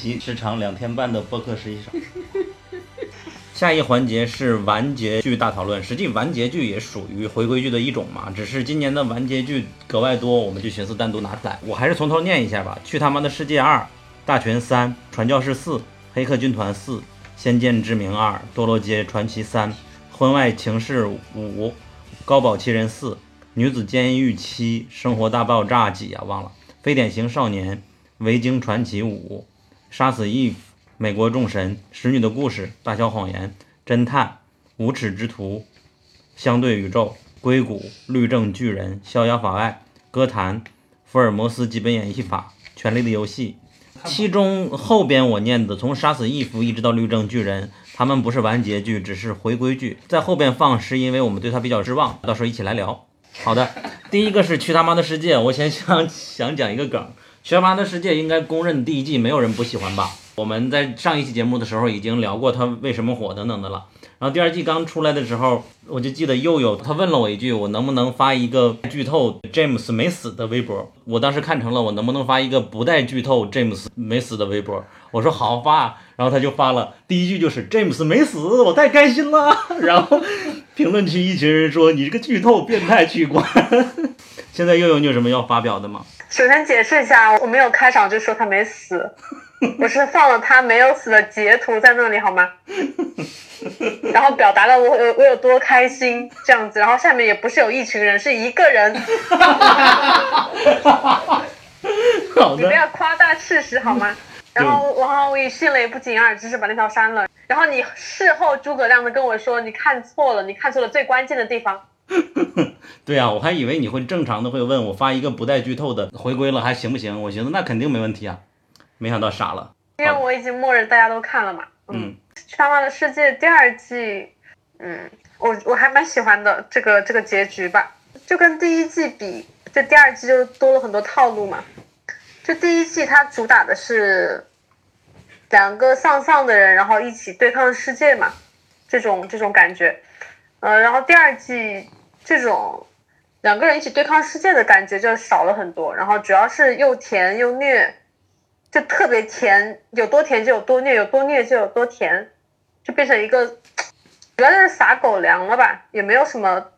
我们是练习时长两天半的播客实习生。下一环节是完结剧大讨论，实际完结剧也属于回归剧的一种嘛，只是今年的完结剧格外多，我们就寻思单独拿出来。我还是从头念一下吧，《去他妈的世界二》《大全三》《传教士四》《黑客军团四》《仙剑之名二》《堕落街传奇三》《婚外情事五》《高保奇人四》《女子监狱七》《生活大爆炸几啊忘了》《非典型少年》《维京传奇五》《杀死 Eve》。美国众神、使女的故事、大小谎言、侦探、无耻之徒、相对宇宙、硅谷、律政巨人、逍遥法外、歌坛、福尔摩斯基本演绎法、权力的游戏。其中后边我念的，从杀死伊芙一直到律政巨人，他们不是完结剧，只是回归剧，在后边放是因为我们对他比较失望，到时候一起来聊。好的，第一个是去他妈的世界，我先想想讲一个梗，去他妈的世界应该公认第一季没有人不喜欢吧。我们在上一期节目的时候已经聊过他为什么火等等的了。然后第二季刚出来的时候，我就记得佑佑他问了我一句，我能不能发一个剧透 James 没死的微博？我当时看成了我能不能发一个不带剧透 James 没死的微博？我说好发，然后他就发了第一句就是 James 没死，我太开心了。然后评论区一群人说你这个剧透变态取关。现在佑佑你有什么要发表的吗？首先解释一下，我没有开场就说他没死。我是放了他没有死的截图在那里好吗？然后表达了我有我有多开心这样子，然后下面也不是有一群人，是一个人。好你不要夸大事实好吗？然后王浩宇迅雷不及掩耳之势把那条删了。然后你事后诸葛亮的跟我说你看错了，你看错了最关键的地方。对啊，我还以为你会正常的会问我发一个不带剧透的回归了还行不行？我寻思那肯定没问题啊。没想到傻了，因为我已经默认大家都看了嘛。嗯，《他妈的世界》第二季，嗯，我我还蛮喜欢的这个这个结局吧。就跟第一季比，这第二季就多了很多套路嘛。就第一季它主打的是两个丧丧的人，然后一起对抗世界嘛，这种这种感觉。呃，然后第二季这种两个人一起对抗世界的感觉就少了很多，然后主要是又甜又虐。就特别甜，有多甜就有多虐，有多虐就有多甜，就变成一个，主要就是撒狗粮了吧，也没有什么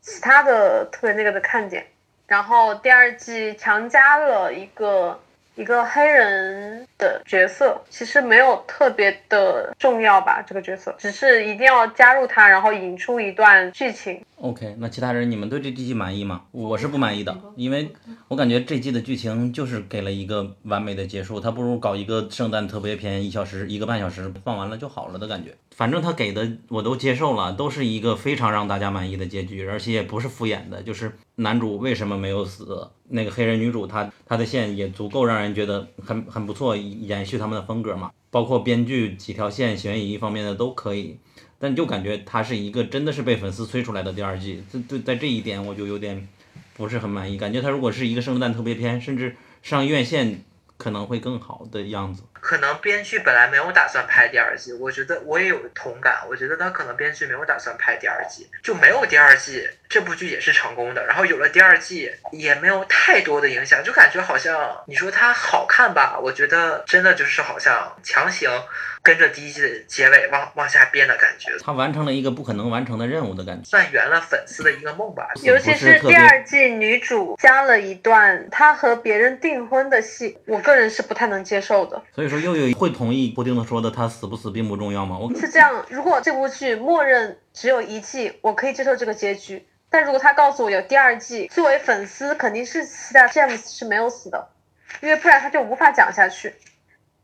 其他的特别那个的看点。然后第二季强加了一个。一个黑人的角色其实没有特别的重要吧，这个角色只是一定要加入他，然后引出一段剧情。OK，那其他人你们对这季满意吗？我是不满意的，因为我感觉这季的剧情就是给了一个完美的结束，他不如搞一个圣诞特别篇，一小时一个半小时放完了就好了的感觉。反正他给的我都接受了，都是一个非常让大家满意的结局，而且也不是敷衍的，就是男主为什么没有死。那个黑人女主，她她的线也足够让人觉得很很不错，延续他们的风格嘛。包括编剧几条线，悬疑方面的都可以，但就感觉它是一个真的是被粉丝催出来的第二季。这对在这一点我就有点不是很满意，感觉它如果是一个圣诞特别篇，甚至上院线。可能会更好的样子。可能编剧本来没有打算拍第二季，我觉得我也有同感。我觉得他可能编剧没有打算拍第二季，就没有第二季，这部剧也是成功的。然后有了第二季，也没有太多的影响，就感觉好像你说它好看吧？我觉得真的就是好像强行。跟着第一季的结尾往往下编的感觉，他完成了一个不可能完成的任务的感觉，算圆了粉丝的一个梦吧。尤其是第二季女主加了一段她和别人订婚的戏，我个人是不太能接受的。所以说，又有会同意布丁的说的，他死不死并不重要吗？我是这样，如果这部剧默认只有一季，我可以接受这个结局。但如果他告诉我有第二季，作为粉丝肯定是期待 James 是没有死的，因为不然他就无法讲下去。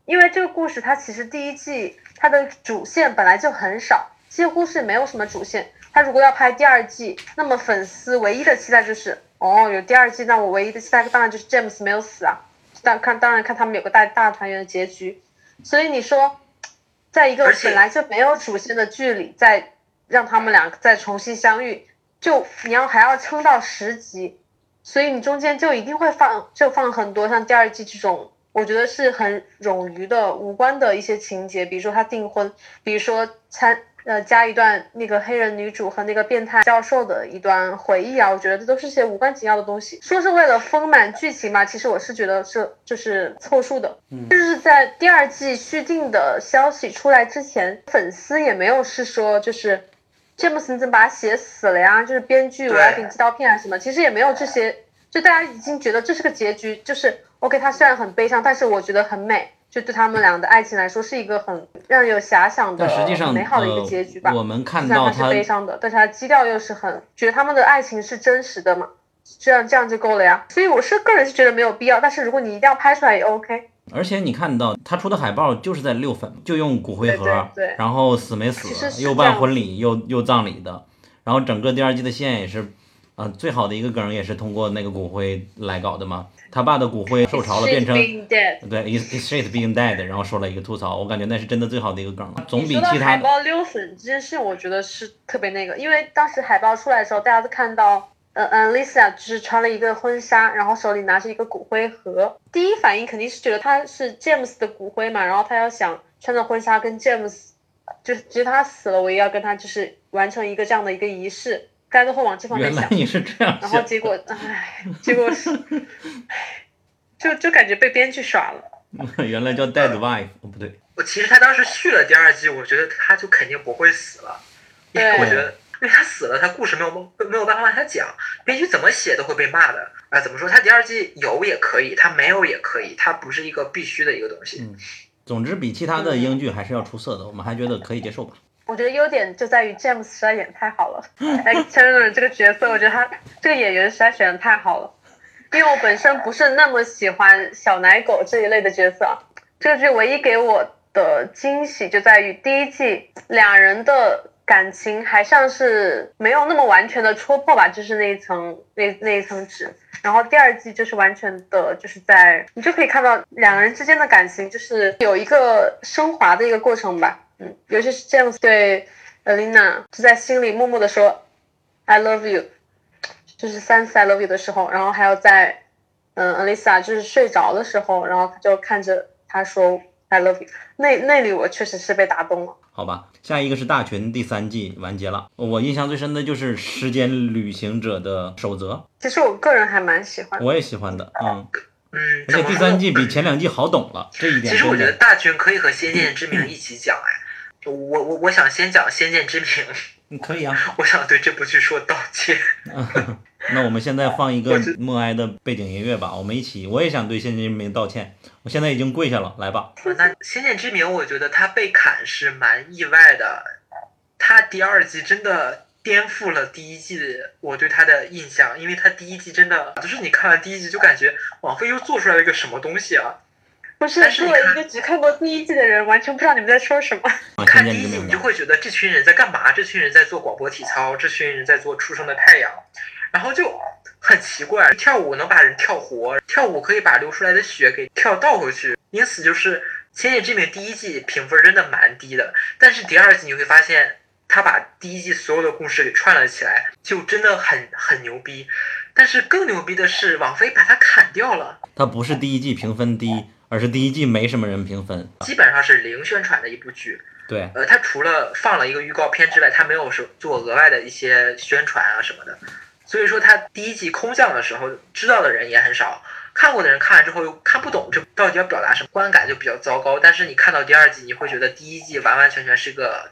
因为这个故事，它其实第一季它的主线本来就很少，几乎是没有什么主线。他如果要拍第二季，那么粉丝唯一的期待就是，哦，有第二季，那我唯一的期待当然就是 James 没有死啊，但看当然看他们有个大大团圆的结局。所以你说，在一个本来就没有主线的剧里，再让他们俩再重新相遇，就你要还要撑到十集，所以你中间就一定会放就放很多像第二季这种。我觉得是很冗余的、无关的一些情节，比如说他订婚，比如说参呃加一段那个黑人女主和那个变态教授的一段回忆啊，我觉得这都是些无关紧要的东西。说是为了丰满剧情嘛，其实我是觉得是就是凑数的。嗯，就是在第二季续订的消息出来之前，粉丝也没有是说就是詹姆斯你怎么把他写死了呀？就是编剧我要给你寄刀片啊什么？其实也没有这些，就大家已经觉得这是个结局，就是 OK，他虽然很悲伤，但是我觉得很美。就对他们俩的爱情来说，是一个很让人有遐想的、美好的一个结局吧。我们看到他是悲伤的，但是他基调又是很觉得他们的爱情是真实的嘛，这样这样就够了呀。所以我是个人是觉得没有必要，但是如果你一定要拍出来也 OK。而且你看到他出的海报就是在六粉，就用骨灰盒，对，然后死没死，又办婚礼又又葬礼的，然后整个第二季的线也是，呃，最好的一个梗也是通过那个骨灰来搞的嘛。他爸的骨灰受潮了，变成对，is is shit being dead，然后说了一个吐槽，我感觉那是真的最好的一个梗了，总比其他。海报溜粉这件事，我觉得是特别那个，因为当时海报出来的时候，大家都看到，呃嗯，Lisa 就是穿了一个婚纱，然后手里拿着一个骨灰盒，第一反应肯定是觉得他是 James 的骨灰嘛，然后他要想穿着婚纱跟 James，就是即使他死了，我也要跟他就是完成一个这样的一个仪式。大家都会往这方面想，原来你是这样然后结果，唉，结果是，就就感觉被编剧耍了。原来叫 Dead Wife，哦不对。我其实他当时续了第二季，我觉得他就肯定不会死了，因为我觉得，因为他死了，他故事没有没有办法往下讲，编剧怎么写都会被骂的。啊，怎么说？他第二季有也可以，他没有也可以，他不是一个必须的一个东西。嗯，总之比其他的英剧还是要出色的，我们还觉得可以接受吧。我觉得优点就在于 James 实在演太好了，X Chandler 这个角色，我觉得他这个演员实在选的太好了。因为我本身不是那么喜欢小奶狗这一类的角色，这个剧唯一给我的惊喜就在于第一季两人的感情还像是没有那么完全的戳破吧，就是那一层那那一层纸。然后第二季就是完全的，就是在你就可以看到两个人之间的感情就是有一个升华的一个过程吧。嗯，尤其是 James 对 Alina 就在心里默默的说 I love you，就是三次 I love you 的时候，然后还有在嗯 Alisa 就是睡着的时候，然后他就看着他说 I love you，那那里我确实是被打动了。好吧，下一个是大群第三季完结了，我印象最深的就是时间旅行者的守则。其实我个人还蛮喜欢，我也喜欢的，嗯。嗯，而且第三季比前两季好懂了，这一点。其实我觉得大群可以和《仙剑之名》一起讲哎。我我我想先讲《先见之明》，你可以啊。我想对这部剧说道歉。那我们现在放一个默哀的背景音乐吧，我们一起，我也想对《先见之明》道歉。我现在已经跪下了，来吧。那《先见之明》，我觉得他被砍是蛮意外的。他第二季真的颠覆了第一季我对他的印象，因为他第一季真的就是你看完第一季就感觉网飞又做出来了一个什么东西啊。不是，作为一个只看过第一季的人，完全不知道你们在说什么。看第一季，你就会觉得这群人在干嘛？这群人在做广播体操，这群人在做出生的太阳，然后就很奇怪，跳舞能把人跳活，跳舞可以把流出来的血给跳倒回去，因此就是《千叶之名》第一季评分真的蛮低的，但是第二季你会发现，他把第一季所有的故事给串了起来，就真的很很牛逼。但是更牛逼的是，王菲把它砍掉了。它不是第一季评分低。而是第一季没什么人评分，基本上是零宣传的一部剧。对，呃，它除了放了一个预告片之外，它没有是做额外的一些宣传啊什么的。所以说，它第一季空降的时候，知道的人也很少，看过的人看完之后又看不懂这到底要表达什么，观感就比较糟糕。但是你看到第二季，你会觉得第一季完完全全是个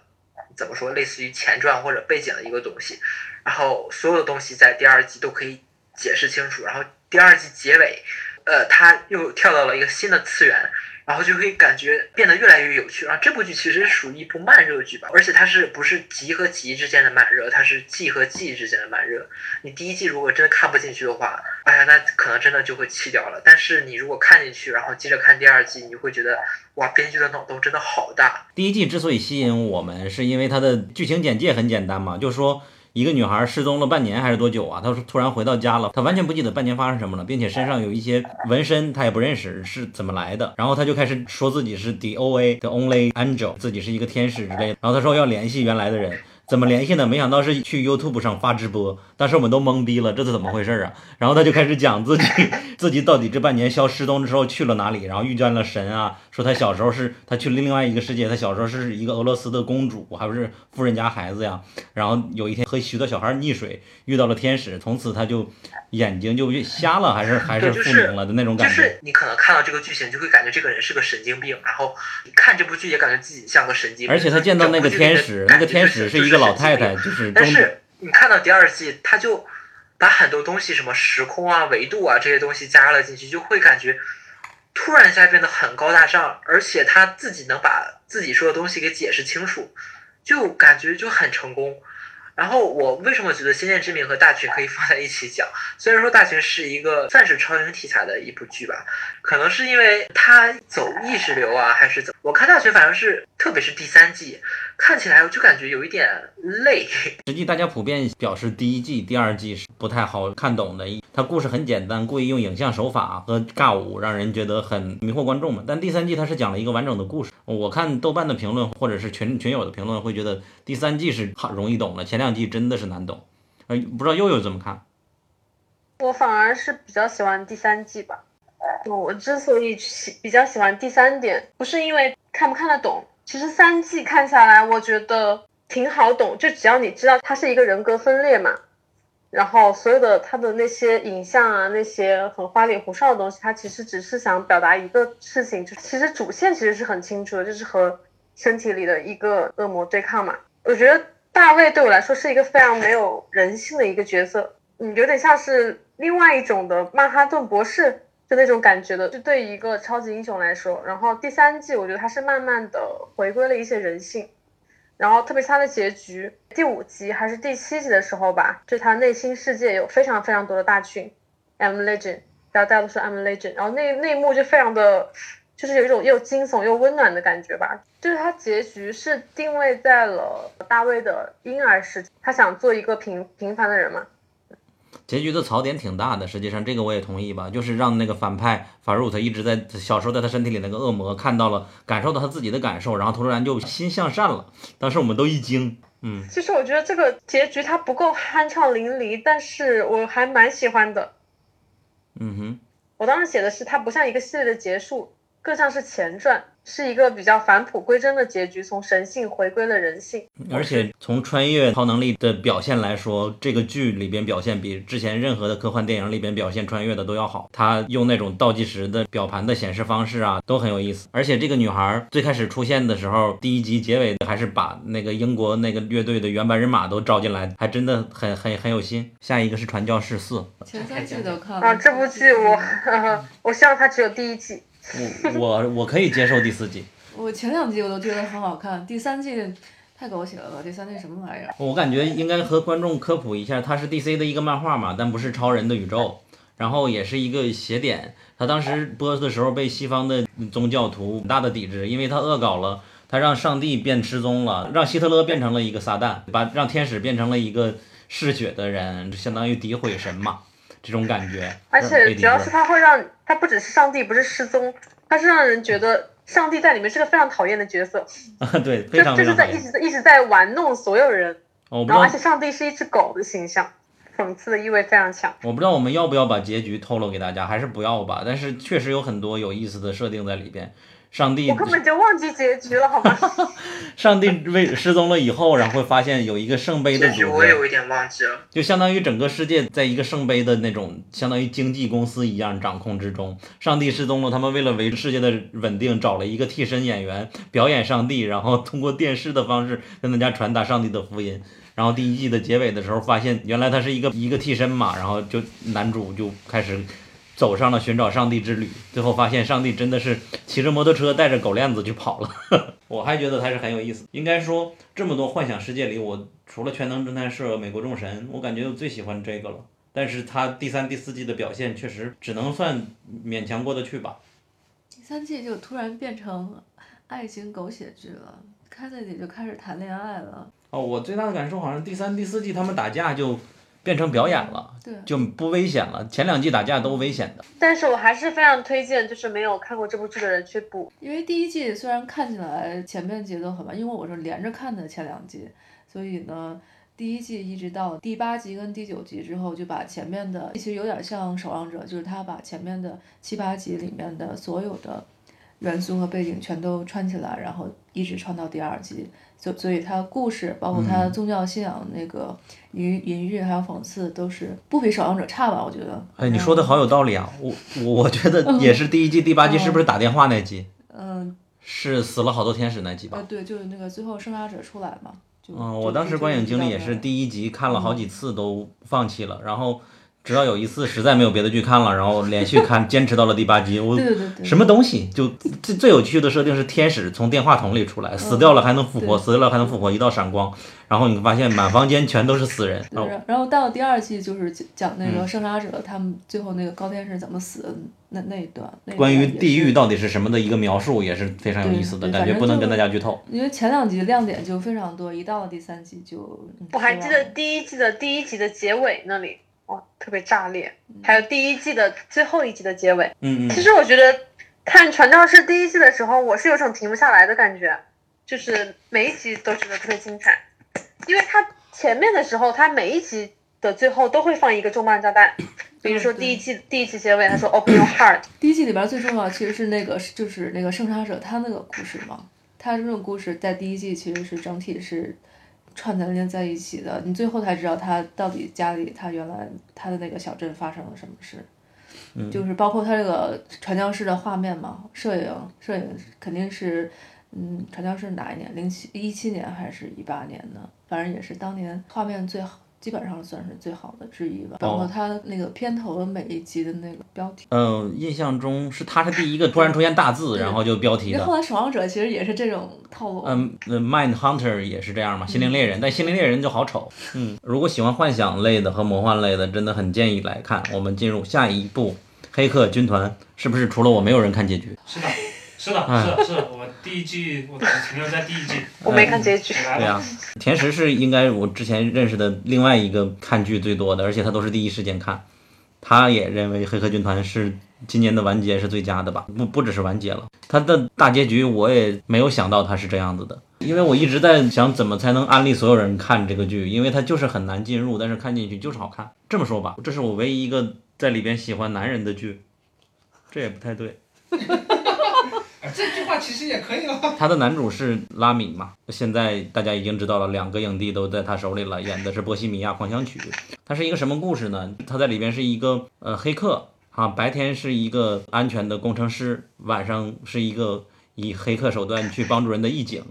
怎么说，类似于前传或者背景的一个东西，然后所有的东西在第二季都可以解释清楚，然后第二季结尾。呃，他又跳到了一个新的次元，然后就会感觉变得越来越有趣。然后这部剧其实属于一部慢热剧吧，而且它是不是集和集之间的慢热，它是季和季之间的慢热。你第一季如果真的看不进去的话，哎呀，那可能真的就会弃掉了。但是你如果看进去，然后接着看第二季，你会觉得哇，编剧的脑洞真的好大。第一季之所以吸引我们，是因为它的剧情简介很简单嘛，就是说。一个女孩失踪了半年还是多久啊？她说突然回到家了，她完全不记得半年发生什么了，并且身上有一些纹身，她也不认识是怎么来的。然后她就开始说自己是 D O A 的 Only Angel，自己是一个天使之类的。然后她说要联系原来的人，怎么联系呢？没想到是去 YouTube 上发直播，当时我们都懵逼了，这是怎么回事啊？然后他就开始讲自己 自己到底这半年消失踪之后去了哪里，然后遇见了神啊，说他小时候是他去了另外一个世界，他小时候是一个俄罗斯的公主，还不是富人家孩子呀。然后有一天和许多小孩溺水，遇到了天使，从此他就眼睛就瞎了，还是还是复明了的那种感觉。就是你可能看到这个剧情，就会感觉这个人是个神经病，然后看这部剧也感觉自己像个神经病。而且他见到那个天使，那个天使是一个老太太，就是。但是你看到第二季，他就把很多东西，什么时空啊、维度啊这些东西加了进去，就会感觉突然一下变得很高大上，而且他自己能把自己说的东西给解释清楚，就感觉就很成功。然后我为什么觉得《仙剑之名》和《大群》可以放在一起讲？虽然说《大群》是一个算是超英题材的一部剧吧，可能是因为它走意识流啊，还是怎？我看《大群》反正是，特别是第三季。看起来我就感觉有一点累。实际大家普遍表示第一季、第二季是不太好看懂的。它故事很简单，故意用影像手法和尬舞让人觉得很迷惑观众嘛。但第三季它是讲了一个完整的故事。我看豆瓣的评论或者是群群友的评论会觉得第三季是好容易懂的，前两季真的是难懂。呃，不知道悠悠怎么看？我反而是比较喜欢第三季吧。我之所以喜比较喜欢第三点，不是因为看不看得懂。其实三季看下来，我觉得挺好懂，就只要你知道它是一个人格分裂嘛，然后所有的它的那些影像啊，那些很花里胡哨的东西，它其实只是想表达一个事情，就其实主线其实是很清楚的，就是和身体里的一个恶魔对抗嘛。我觉得大卫对我来说是一个非常没有人性的一个角色，嗯，有点像是另外一种的曼哈顿博士。就那种感觉的，就对一个超级英雄来说，然后第三季我觉得他是慢慢的回归了一些人性，然后特别是他的结局，第五集还是第七集的时候吧，就他内心世界有非常非常多的大群，I'm Legend，然后大家都说 I'm Legend，然后那那一幕就非常的，就是有一种又惊悚又温暖的感觉吧，就是他结局是定位在了大卫的婴儿时期，他想做一个平平凡的人嘛。结局的槽点挺大的，实际上这个我也同意吧，就是让那个反派法鲁特一直在小时候在他身体里那个恶魔看到了，感受到他自己的感受，然后突然就心向善了。当时我们都一惊，嗯。其实我觉得这个结局它不够酣畅淋漓，但是我还蛮喜欢的。嗯哼。我当时写的是它不像一个系列的结束，更像是前传。是一个比较返璞归真的结局，从神性回归了人性。而且从穿越超能力的表现来说，这个剧里边表现比之前任何的科幻电影里边表现穿越的都要好。他用那种倒计时的表盘的显示方式啊，都很有意思。而且这个女孩最开始出现的时候，第一集结尾还是把那个英国那个乐队的原班人马都招进来，还真的很很很有心。下一个是传教士四，前三季都看了啊。这部剧我 我希望它只有第一季。我我我可以接受第四季，我前两季我都觉得很好看，第三季太狗血了吧？第三季什么玩意儿？我感觉应该和观众科普一下，它是 DC 的一个漫画嘛，但不是超人的宇宙，然后也是一个邪典。他当时播的时候被西方的宗教徒很大的抵制，因为他恶搞了，他让上帝变失踪了，让希特勒变成了一个撒旦，把让天使变成了一个嗜血的人，就相当于诋毁神嘛。这种感觉，而且主要是他会让他不只是上帝不是失踪，他是让人觉得上帝在里面是个非常讨厌的角色啊，对，非常就是在一直一直在玩弄所有人，然后而且上帝是一只狗的形象，讽刺的意味非常强。我不知道我们要不要把结局透露给大家，还是不要吧？但是确实有很多有意思的设定在里边。上帝，我根本就忘记结局了，好吗？上帝为失踪了以后，然后会发现有一个圣杯的组织，我也有一点忘记了。就相当于整个世界在一个圣杯的那种，相当于经纪公司一样掌控之中。上帝失踪了，他们为了维持世界的稳定，找了一个替身演员表演上帝，然后通过电视的方式跟大家传达上帝的福音。然后第一季的结尾的时候，发现原来他是一个一个替身嘛，然后就男主就开始。走上了寻找上帝之旅，最后发现上帝真的是骑着摩托车带着狗链子就跑了。我还觉得他是很有意思。应该说，这么多幻想世界里，我除了《全能侦探社》《美国众神》，我感觉我最喜欢这个了。但是他第三、第四季的表现确实只能算勉强过得去吧。第三季就突然变成爱情狗血剧了，开在里就开始谈恋爱了。哦，我最大的感受好像第三、第四季他们打架就。变成表演了，对就不危险了。前两季打架都危险的。但是我还是非常推荐，就是没有看过这部剧的人去补，因为第一季虽然看起来前面节奏很慢，因为我是连着看的前两季，所以呢，第一季一直到第八集跟第九集之后，就把前面的其实有点像《守望者》，就是他把前面的七八集里面的所有的元素和背景全都串起来，然后一直串到第二季。所所以他故事包括他宗教信仰那个隐隐喻还有讽刺，都是不比《守望者》差吧？我觉得。哎，你说的好有道理啊！我我我觉得也是第一季第八季，是不是打电话那集？嗯。是死了好多天使那集吧？对，就是那个最后生杀者出来嘛。嗯，我当时观影经历也是第一集看了好几次都放弃了，然后直到有一次实在没有别的剧看了，然后连续看，坚持到了第八集。我什么东西？就最最有趣的设定是天使从电话筒里出来，死掉了还能复活，死掉了还能复活，一道闪光，然后你发现满房间全都是死人。对，然后到第二季就是讲那个生杀者他们最后那个高天使怎么死的。那那一段，关于地狱到底是什么的一个描述也是非常有意思的，感觉不能跟大家剧透。因为前两集亮点就非常多，一到了第三集就。我还记得第一季的第一集的结尾那里，哇，特别炸裂。还有第一季的最后一集的结尾，嗯嗯。其实我觉得看《传教士》第一季的时候，我是有种停不下来的感觉，就是每一集都觉得特别精彩，因为它前面的时候，它每一集的最后都会放一个重磅炸弹。比如说第一季第一季结尾，他说 Open your heart。第一季里边最重要其实是那个就是那个圣杀者他那个故事嘛，他这种故事在第一季其实是整体是串联连在一起的，你最后才知道他到底家里他原来他的那个小镇发生了什么事，就是包括他这个传教士的画面嘛，摄影摄影肯定是嗯传教士哪一年零七一七年还是一八年呢，反正也是当年画面最好。基本上算是最好的之一吧，包括他那个片头的每一集的那个标题。嗯，印象中是他是第一个突然出现大字，然后就标题的。后来守望者其实也是这种套路。嗯，Mind Hunter 也是这样嘛，心灵猎人，但心灵猎人就好丑。嗯，如果喜欢幻想类的和魔幻类的，真的很建议来看。我们进入下一部，《黑客军团》是不是除了我没有人看结局？是的。是的，是的，是的，我第一季我停留在第一季，我没看结局。对呀，甜食是应该我之前认识的另外一个看剧最多的，而且他都是第一时间看。他也认为《黑客军团》是今年的完结是最佳的吧？不，不只是完结了，他的大结局我也没有想到他是这样子的，因为我一直在想怎么才能安利所有人看这个剧，因为它就是很难进入，但是看进去就是好看。这么说吧，这是我唯一一个在里边喜欢男人的剧，这也不太对。这句话其实也可以了。他的男主是拉米嘛？现在大家已经知道了，两个影帝都在他手里了，演的是《波西米亚狂想曲》。他是一个什么故事呢？他在里边是一个呃黑客啊，白天是一个安全的工程师，晚上是一个以黑客手段去帮助人的义警。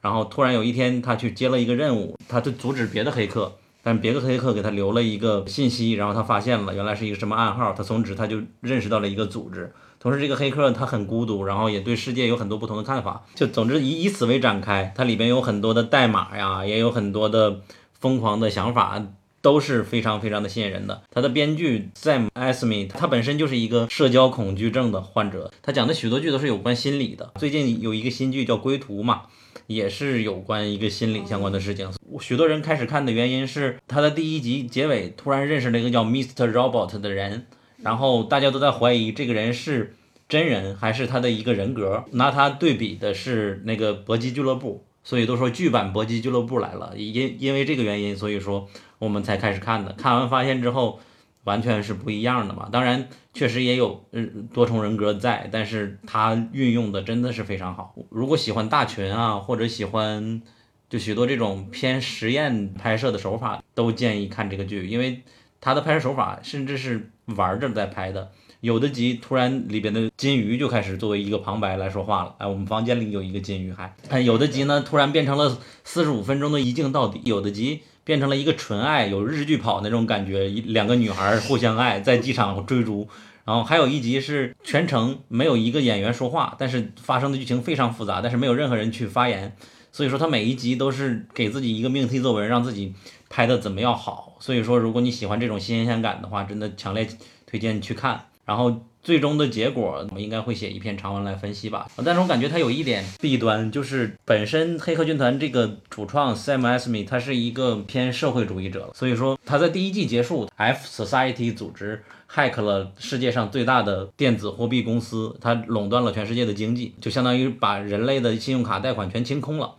然后突然有一天，他去接了一个任务，他就阻止别的黑客，但别的黑客给他留了一个信息，然后他发现了，原来是一个什么暗号，他从此他就认识到了一个组织。同时，这个黑客他很孤独，然后也对世界有很多不同的看法。就总之以以此为展开，它里边有很多的代码呀，也有很多的疯狂的想法，都是非常非常的吸引人的。他的编剧 Sam Esme，他本身就是一个社交恐惧症的患者，他讲的许多剧都是有关心理的。最近有一个新剧叫《归途》嘛，也是有关一个心理相关的事情。许多人开始看的原因是他的第一集结尾突然认识了一个叫 Mr. Robot 的人。然后大家都在怀疑这个人是真人还是他的一个人格，拿他对比的是那个搏击俱乐部，所以都说剧版搏击俱乐部来了。因因为这个原因，所以说我们才开始看的。看完发现之后，完全是不一样的嘛。当然，确实也有嗯多重人格在，但是他运用的真的是非常好。如果喜欢大群啊，或者喜欢就许多这种偏实验拍摄的手法，都建议看这个剧，因为他的拍摄手法甚至是。玩着在拍的，有的集突然里边的金鱼就开始作为一个旁白来说话了。哎，我们房间里有一个金鱼，还哎，有的集呢突然变成了四十五分钟的一镜到底，有的集变成了一个纯爱，有日剧跑那种感觉，两个女孩互相爱在机场追逐。然后还有一集是全程没有一个演员说话，但是发生的剧情非常复杂，但是没有任何人去发言。所以说他每一集都是给自己一个命题作文，让自己拍的怎么样好。所以说如果你喜欢这种新鲜感的话，真的强烈推荐去看。然后最终的结果，我应该会写一篇长文来分析吧。但是我感觉它有一点弊端，就是本身《黑客军团》这个主创 Sam Esme 他是一个偏社会主义者，所以说他在第一季结束，F Society 组织 hack 了世界上最大的电子货币公司，它垄断了全世界的经济，就相当于把人类的信用卡贷款全清空了。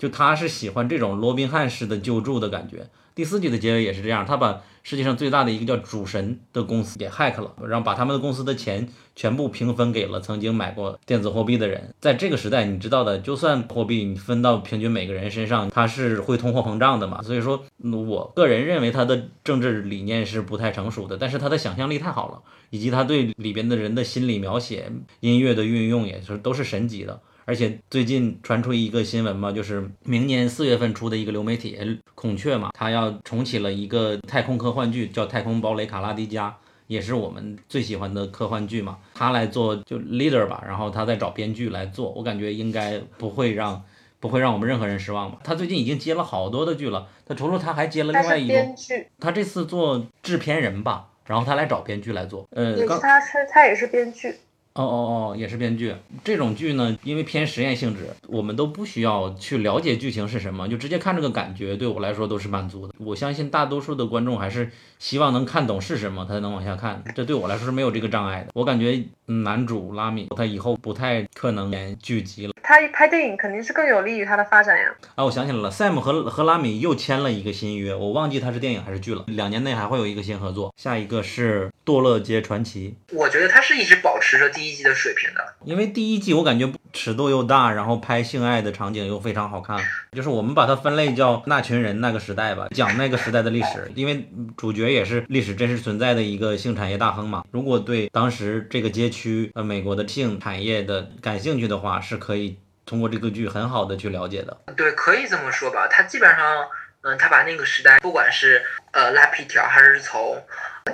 就他是喜欢这种罗宾汉式的救助的感觉。第四季的结尾也是这样，他把世界上最大的一个叫主神的公司给 hack 了，然后把他们的公司的钱全部平分给了曾经买过电子货币的人。在这个时代，你知道的，就算货币你分到平均每个人身上，它是会通货膨胀的嘛。所以说，我个人认为他的政治理念是不太成熟的，但是他的想象力太好了，以及他对里边的人的心理描写、音乐的运用也是都是神级的。而且最近传出一个新闻嘛，就是明年四月份出的一个流媒体孔雀嘛，它要重启了一个太空科幻剧，叫《太空堡垒卡拉迪加》，也是我们最喜欢的科幻剧嘛。他来做就 leader 吧，然后他再找编剧来做，我感觉应该不会让不会让我们任何人失望吧。他最近已经接了好多的剧了，他除了他还接了另外一个编剧，他这次做制片人吧，然后他来找编剧来做，呃，他是他也是编剧。哦哦哦，也是编剧。这种剧呢，因为偏实验性质，我们都不需要去了解剧情是什么，就直接看这个感觉，对我来说都是满足的。我相信大多数的观众还是希望能看懂是什么，他才能往下看。这对我来说是没有这个障碍的。我感觉男主拉米他以后不太可能演剧集了。他一拍电影肯定是更有利于他的发展呀。啊，我想起来了，Sam 和和拉米又签了一个新约，我忘记他是电影还是剧了。两年内还会有一个新合作。下一个是《堕落街传奇》，我觉得他是一直保持着第一季的水平的，因为第一季我感觉尺度又大，然后拍性爱的场景又非常好看。就是我们把它分类叫那群人那个时代吧，讲那个时代的历史，因为主角也是历史真实存在的一个性产业大亨嘛。如果对当时这个街区呃美国的性产业的感兴趣的话，是可以。通过这个剧很好的去了解的，对，可以这么说吧。它基本上，嗯，他把那个时代，不管是呃拉皮条，还是从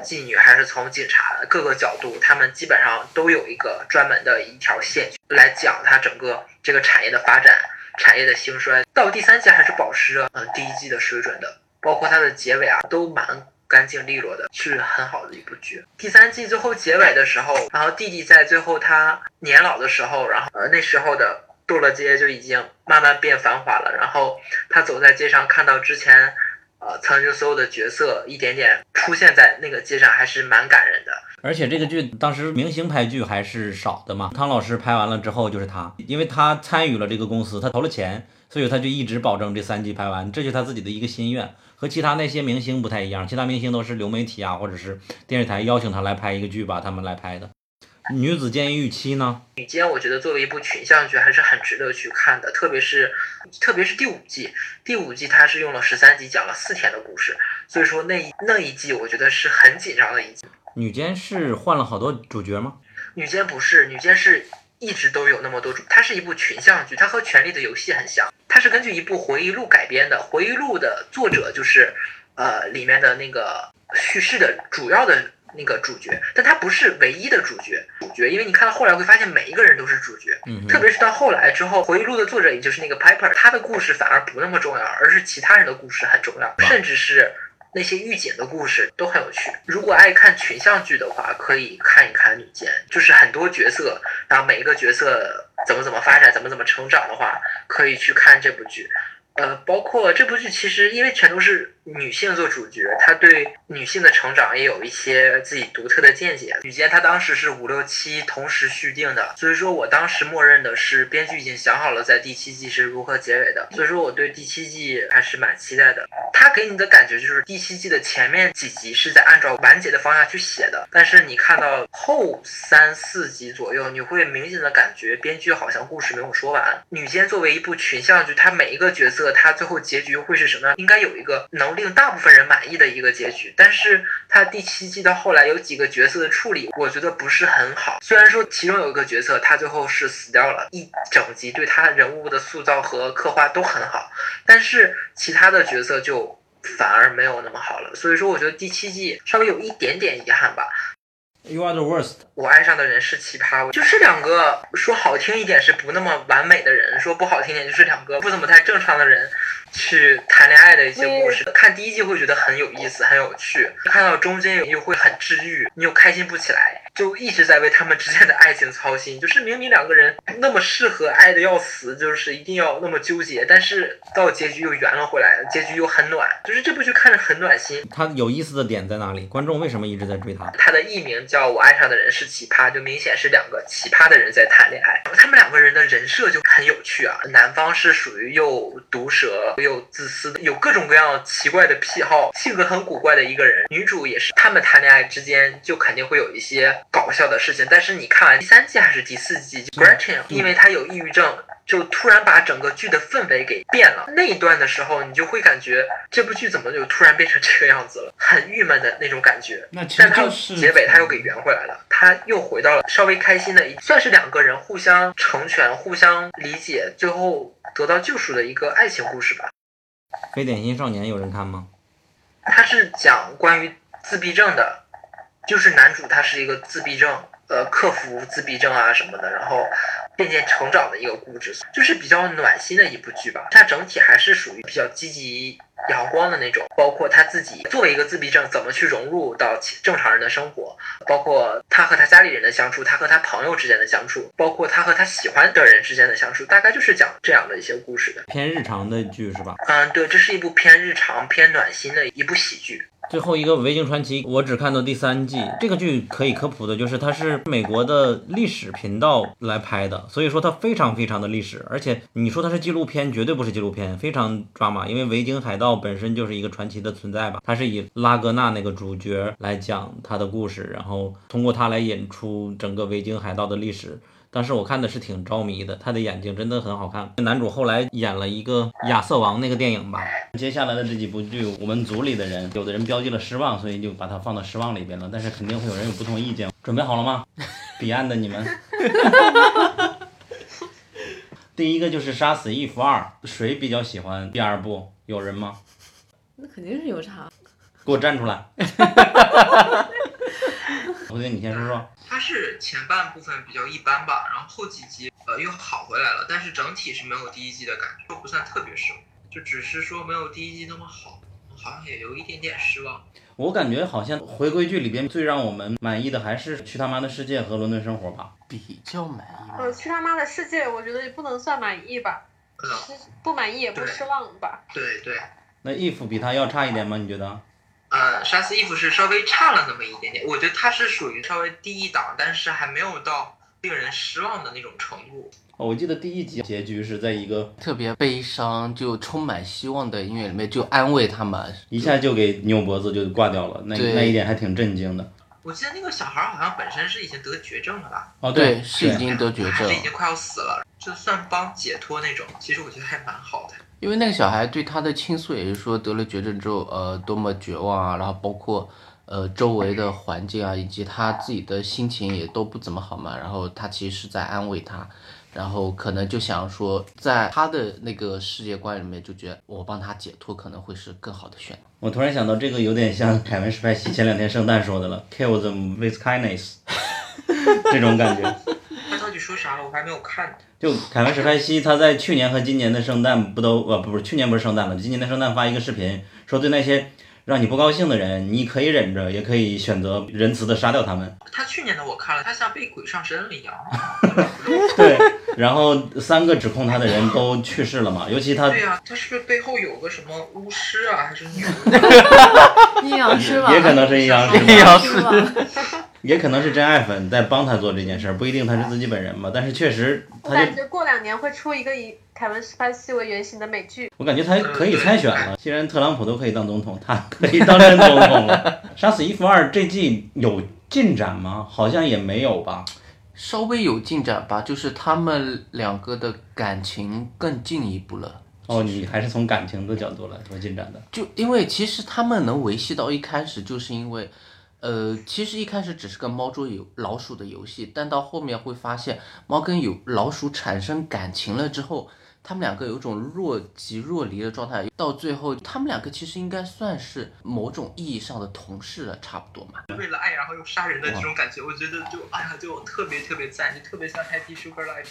妓女，还是从警察各个角度，他们基本上都有一个专门的一条线来讲他整个这个产业的发展、产业的兴衰。到第三季还是保持着嗯第一季的水准的，包括它的结尾啊，都蛮干净利落的，是很好的一部剧。第三季最后结尾的时候，然后弟弟在最后他年老的时候，然后呃那时候的。堕落街就已经慢慢变繁华了，然后他走在街上，看到之前，呃，曾经所有的角色一点点出现在那个街上，还是蛮感人的。而且这个剧当时明星拍剧还是少的嘛，汤老师拍完了之后就是他，因为他参与了这个公司，他投了钱，所以他就一直保证这三季拍完，这就他自己的一个心愿，和其他那些明星不太一样，其他明星都是流媒体啊，或者是电视台邀请他来拍一个剧吧，他们来拍的。女子监狱七呢？女监我觉得作为一部群像剧还是很值得去看的，特别是特别是第五季，第五季它是用了十三集讲了四天的故事，所以说那一那一季我觉得是很紧张的一季。女监是换了好多主角吗？女监不是，女监是一直都有那么多主，它是一部群像剧，它和《权力的游戏》很像，它是根据一部回忆录改编的，回忆录的作者就是呃里面的那个叙事的主要的。那个主角，但他不是唯一的主角。主角，因为你看到后来会发现每一个人都是主角，特别是到后来之后，回忆录的作者也就是那个 Piper，他的故事反而不那么重要，而是其他人的故事很重要，甚至是那些狱警的故事都很有趣。如果爱看群像剧的话，可以看一看《女监》，就是很多角色，然后每一个角色怎么怎么发展，怎么怎么成长的话，可以去看这部剧。呃，包括这部剧，其实因为全都是女性做主角，她对女性的成长也有一些自己独特的见解。女间她当时是五六七同时续订的，所以说我当时默认的是编剧已经想好了在第七季是如何结尾的，所以说我对第七季还是蛮期待的。他给你的感觉就是第七季的前面几集是在按照完结的方向去写的，但是你看到后三四集左右，你会明显的感觉编剧好像故事没有说完。女监作为一部群像剧，它每一个角色。它最后结局会是什么样？应该有一个能令大部分人满意的一个结局。但是他第七季到后来有几个角色的处理，我觉得不是很好。虽然说其中有一个角色他最后是死掉了，一整集对他人物的塑造和刻画都很好，但是其他的角色就反而没有那么好了。所以说，我觉得第七季稍微有一点点遗憾吧。You are the worst。我爱上的人是奇葩，就是两个说好听一点是不那么完美的人，说不好听点就是两个不怎么太正常的人。去谈恋爱的一些故事，看第一季会觉得很有意思、很有趣，看到中间又会很治愈，你又开心不起来，就一直在为他们之间的爱情操心。就是明明两个人那么适合，爱的要死，就是一定要那么纠结，但是到结局又圆了回来，结局又很暖，就是这部剧看着很暖心。它有意思的点在哪里？观众为什么一直在追它？它的艺名叫我爱上的人是奇葩，就明显是两个奇葩的人在谈恋爱。他们两个人的人设就很有趣啊。男方是属于又毒舌又自私的，有各种各样奇怪的癖好，性格很古怪的一个人。女主也是，他们谈恋爱之间就肯定会有一些搞笑的事情。但是你看完第三季还是第四季，Gretchen 因为她有抑郁症。就突然把整个剧的氛围给变了。那一段的时候，你就会感觉这部剧怎么就突然变成这个样子了，很郁闷的那种感觉。那其但他实就是结尾他又给圆回来了，他又回到了稍微开心的一，算是两个人互相成全、互相理解，最后得到救赎的一个爱情故事吧。非典型少年有人看吗？他是讲关于自闭症的，就是男主他是一个自闭症，呃，克服自闭症啊什么的，然后渐渐成长的一个故事，就是比较暖心的一部剧吧。它整体还是属于比较积极阳光的那种，包括他自己作为一个自闭症，怎么去融入到正常人的生活，包括他和他家里人的相处，他和他朋友之间的相处，包括他和他喜欢的人之间的相处，大概就是讲这样的一些故事的。偏日常的剧是吧？嗯，对，这是一部偏日常、偏暖心的一部喜剧。最后一个《维京传奇》，我只看到第三季。这个剧可以科普的就是，它是美国的历史频道来拍的，所以说它非常非常的历史。而且你说它是纪录片，绝对不是纪录片，非常抓马。因为维京海盗本身就是一个传奇的存在吧，它是以拉格纳那个主角来讲他的故事，然后通过他来引出整个维京海盗的历史。当时我看的是挺着迷的，他的眼睛真的很好看。男主后来演了一个亚瑟王那个电影吧。接下来的这几部剧，我们组里的人，有的人标记了失望，所以就把它放到失望里边了。但是肯定会有人有不同意见。准备好了吗？彼岸的你们。第一个就是杀死伊芙二，谁比较喜欢第二部？有人吗？那肯定是有差。给我站出来。胡姐，你先说说。他是前半部分比较一般吧，然后后几集呃又好回来了，但是整体是没有第一季的感觉，不算特别失望，就只是说没有第一季那么好，好像也有一点点失望。我感觉好像回归剧里边最让我们满意的还是《去他妈的世界》和《伦敦生活》吧。比较满意。呃，去他妈的世界，我觉得也不能算满意吧，嗯，不满意也不失望吧。对对，那 if 比他要差一点吗？你觉得？呃，杀死伊芙是稍微差了那么一点点，我觉得它是属于稍微低一档，但是还没有到令人失望的那种程度。哦我记得第一集结局是在一个特别悲伤，就充满希望的音乐里面，就安慰他们。一下就给扭脖子就挂掉了，那那一点还挺震惊的。我记得那个小孩好像本身是已经得绝症了吧，哦，对，是已经得绝症还是，已经快要死了，就算帮解脱那种，其实我觉得还蛮好的。因为那个小孩对他的倾诉也是说得了绝症之后，呃，多么绝望啊，然后包括呃周围的环境啊，以及他自己的心情也都不怎么好嘛，然后他其实是在安慰他。然后可能就想说，在他的那个世界观里面，就觉得我帮他解脱可能会是更好的选择。我突然想到这个有点像凯文·史派西前两天圣诞说的了，“Kill them with kindness”，这种感觉。说啥了？我还没有看。就凯文·史派西他在去年和今年的圣诞不都呃不不是去年不是圣诞了，今年的圣诞发一个视频，说对那些让你不高兴的人，你可以忍着，也可以选择仁慈的杀掉他们。他去年的我看了，他像被鬼上身了一样。对，然后三个指控他的人都去世了嘛，尤其他对呀、他是不是背后有个什么巫师啊，还是女巫？阴阳师吧，也可能是阴阳师阴阳师吧。也可能是真爱粉在帮他做这件事儿，不一定他是自己本人嘛。但是确实，我感觉过两年会出一个以凯文·史派西为原型的美剧。我感觉他可以参选了。既然特朗普都可以当总统，他可以当真总统了。杀死伊芙二这季有进展吗？好像也没有吧。稍微有进展吧，就是他们两个的感情更进一步了。哦，你还是从感情的角度来说进展的。就因为其实他们能维系到一开始，就是因为，呃，其实一开始只是个猫捉有老鼠的游戏，但到后面会发现猫跟有老鼠产生感情了之后，他们两个有一种若即若离的状态，到最后他们两个其实应该算是某种意义上的同事了，差不多嘛。为了爱然后又杀人的这种感觉，我觉得就哎呀，就特别特别赞，就特别像 Happy Sugar Life。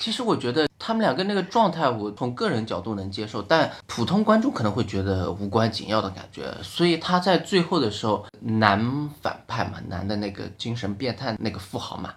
其实我觉得他们两个那个状态，我从个人角度能接受，但普通观众可能会觉得无关紧要的感觉。所以他在最后的时候，男反派嘛，男的那个精神变态那个富豪嘛，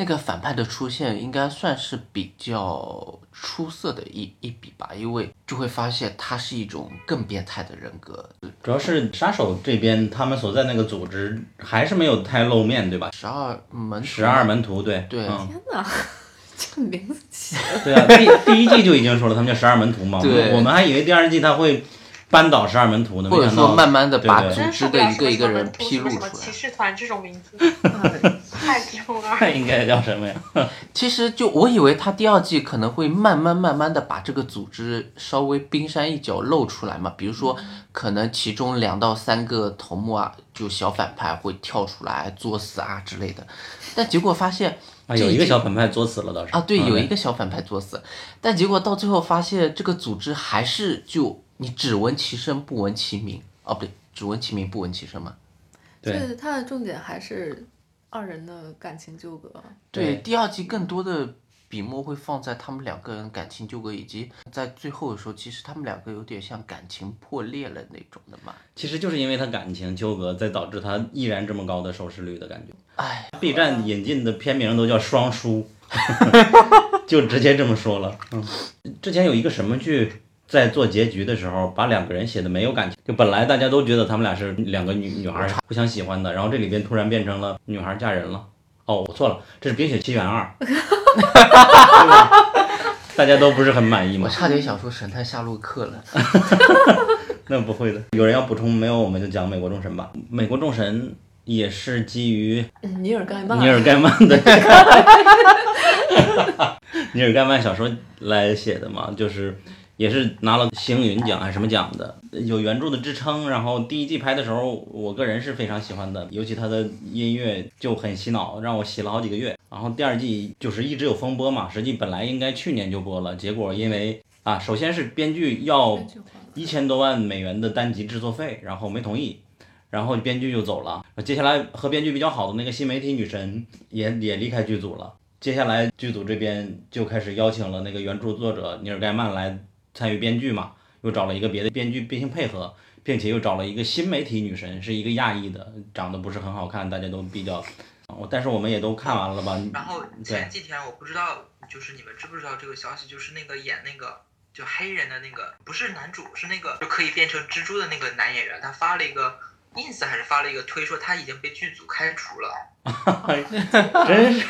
那个反派的出现应该算是比较出色的一一笔吧，因为就会发现他是一种更变态的人格。主要是杀手这边他们所在那个组织还是没有太露面，对吧？十二门十二门徒，对对嗯，天哪，这名字起的，对啊，第第一季就已经说了他们叫十二门徒嘛，我们对我们还以为第二季他会扳倒十二门徒呢，没或者想到说慢慢的把组织的一个一个人披露出什么骑。士团这种名字，哎太中二。那 应该叫什么呀？其实就我以为他第二季可能会慢慢慢慢的把这个组织稍微冰山一角露出来嘛，比如说可能其中两到三个头目啊，就小反派会跳出来作死啊之类的，但结果发现啊，有一个小反派作死了倒是啊，对，嗯有一个小反派作死，但结果到最后发现这个组织还是就你只闻其声不闻其名，哦不对，只闻其名不闻其声嘛。对就是它的重点还是二人的感情纠葛。对，对第二季更多的笔墨会放在他们两个人感情纠葛，以及在最后的时候，其实他们两个有点像感情破裂了那种的嘛。其实就是因为他感情纠葛，才导致他依然这么高的收视率的感觉。哎，B 站引进的片名都叫双输，就直接这么说了。嗯，之前有一个什么剧在做结局的时候，把两个人写的没有感情，就本来大家都觉得他们俩是两个女女孩互相喜欢的，然后这里边突然变成了女孩儿嫁人了。哦，我错了，这是《冰雪奇缘二》大家都不是很满意我。差点想说神探夏洛克了。那不会的，有人要补充没有？我们就讲美国众神吧。美国众神也是基于嗯，尼尔盖曼，尼尔盖曼的 尼尔盖曼小说来写的嘛，就是也是拿了星云奖还是什么奖的，有原著的支撑。然后第一季拍的时候，我个人是非常喜欢的，尤其他的音乐就很洗脑，让我洗了好几个月。然后第二季就是一直有风波嘛，实际本来应该去年就播了，结果因为啊，首先是编剧要一千多万美元的单集制作费，然后没同意，然后编剧就走了。接下来和编剧比较好的那个新媒体女神也也离开剧组了。接下来剧组这边就开始邀请了那个原著作者尼尔盖曼来参与编剧嘛，又找了一个别的编剧进行配合，并且又找了一个新媒体女神，是一个亚裔的，长得不是很好看，大家都比较。我但是我们也都看完了吧？然后前几天我不知道，就是你们知不知道这个消息？就是那个演那个就黑人的那个，不是男主，是那个就可以变成蜘蛛的那个男演员，他发了一个 ins 还是发了一个推说他已经被剧组开除了。真是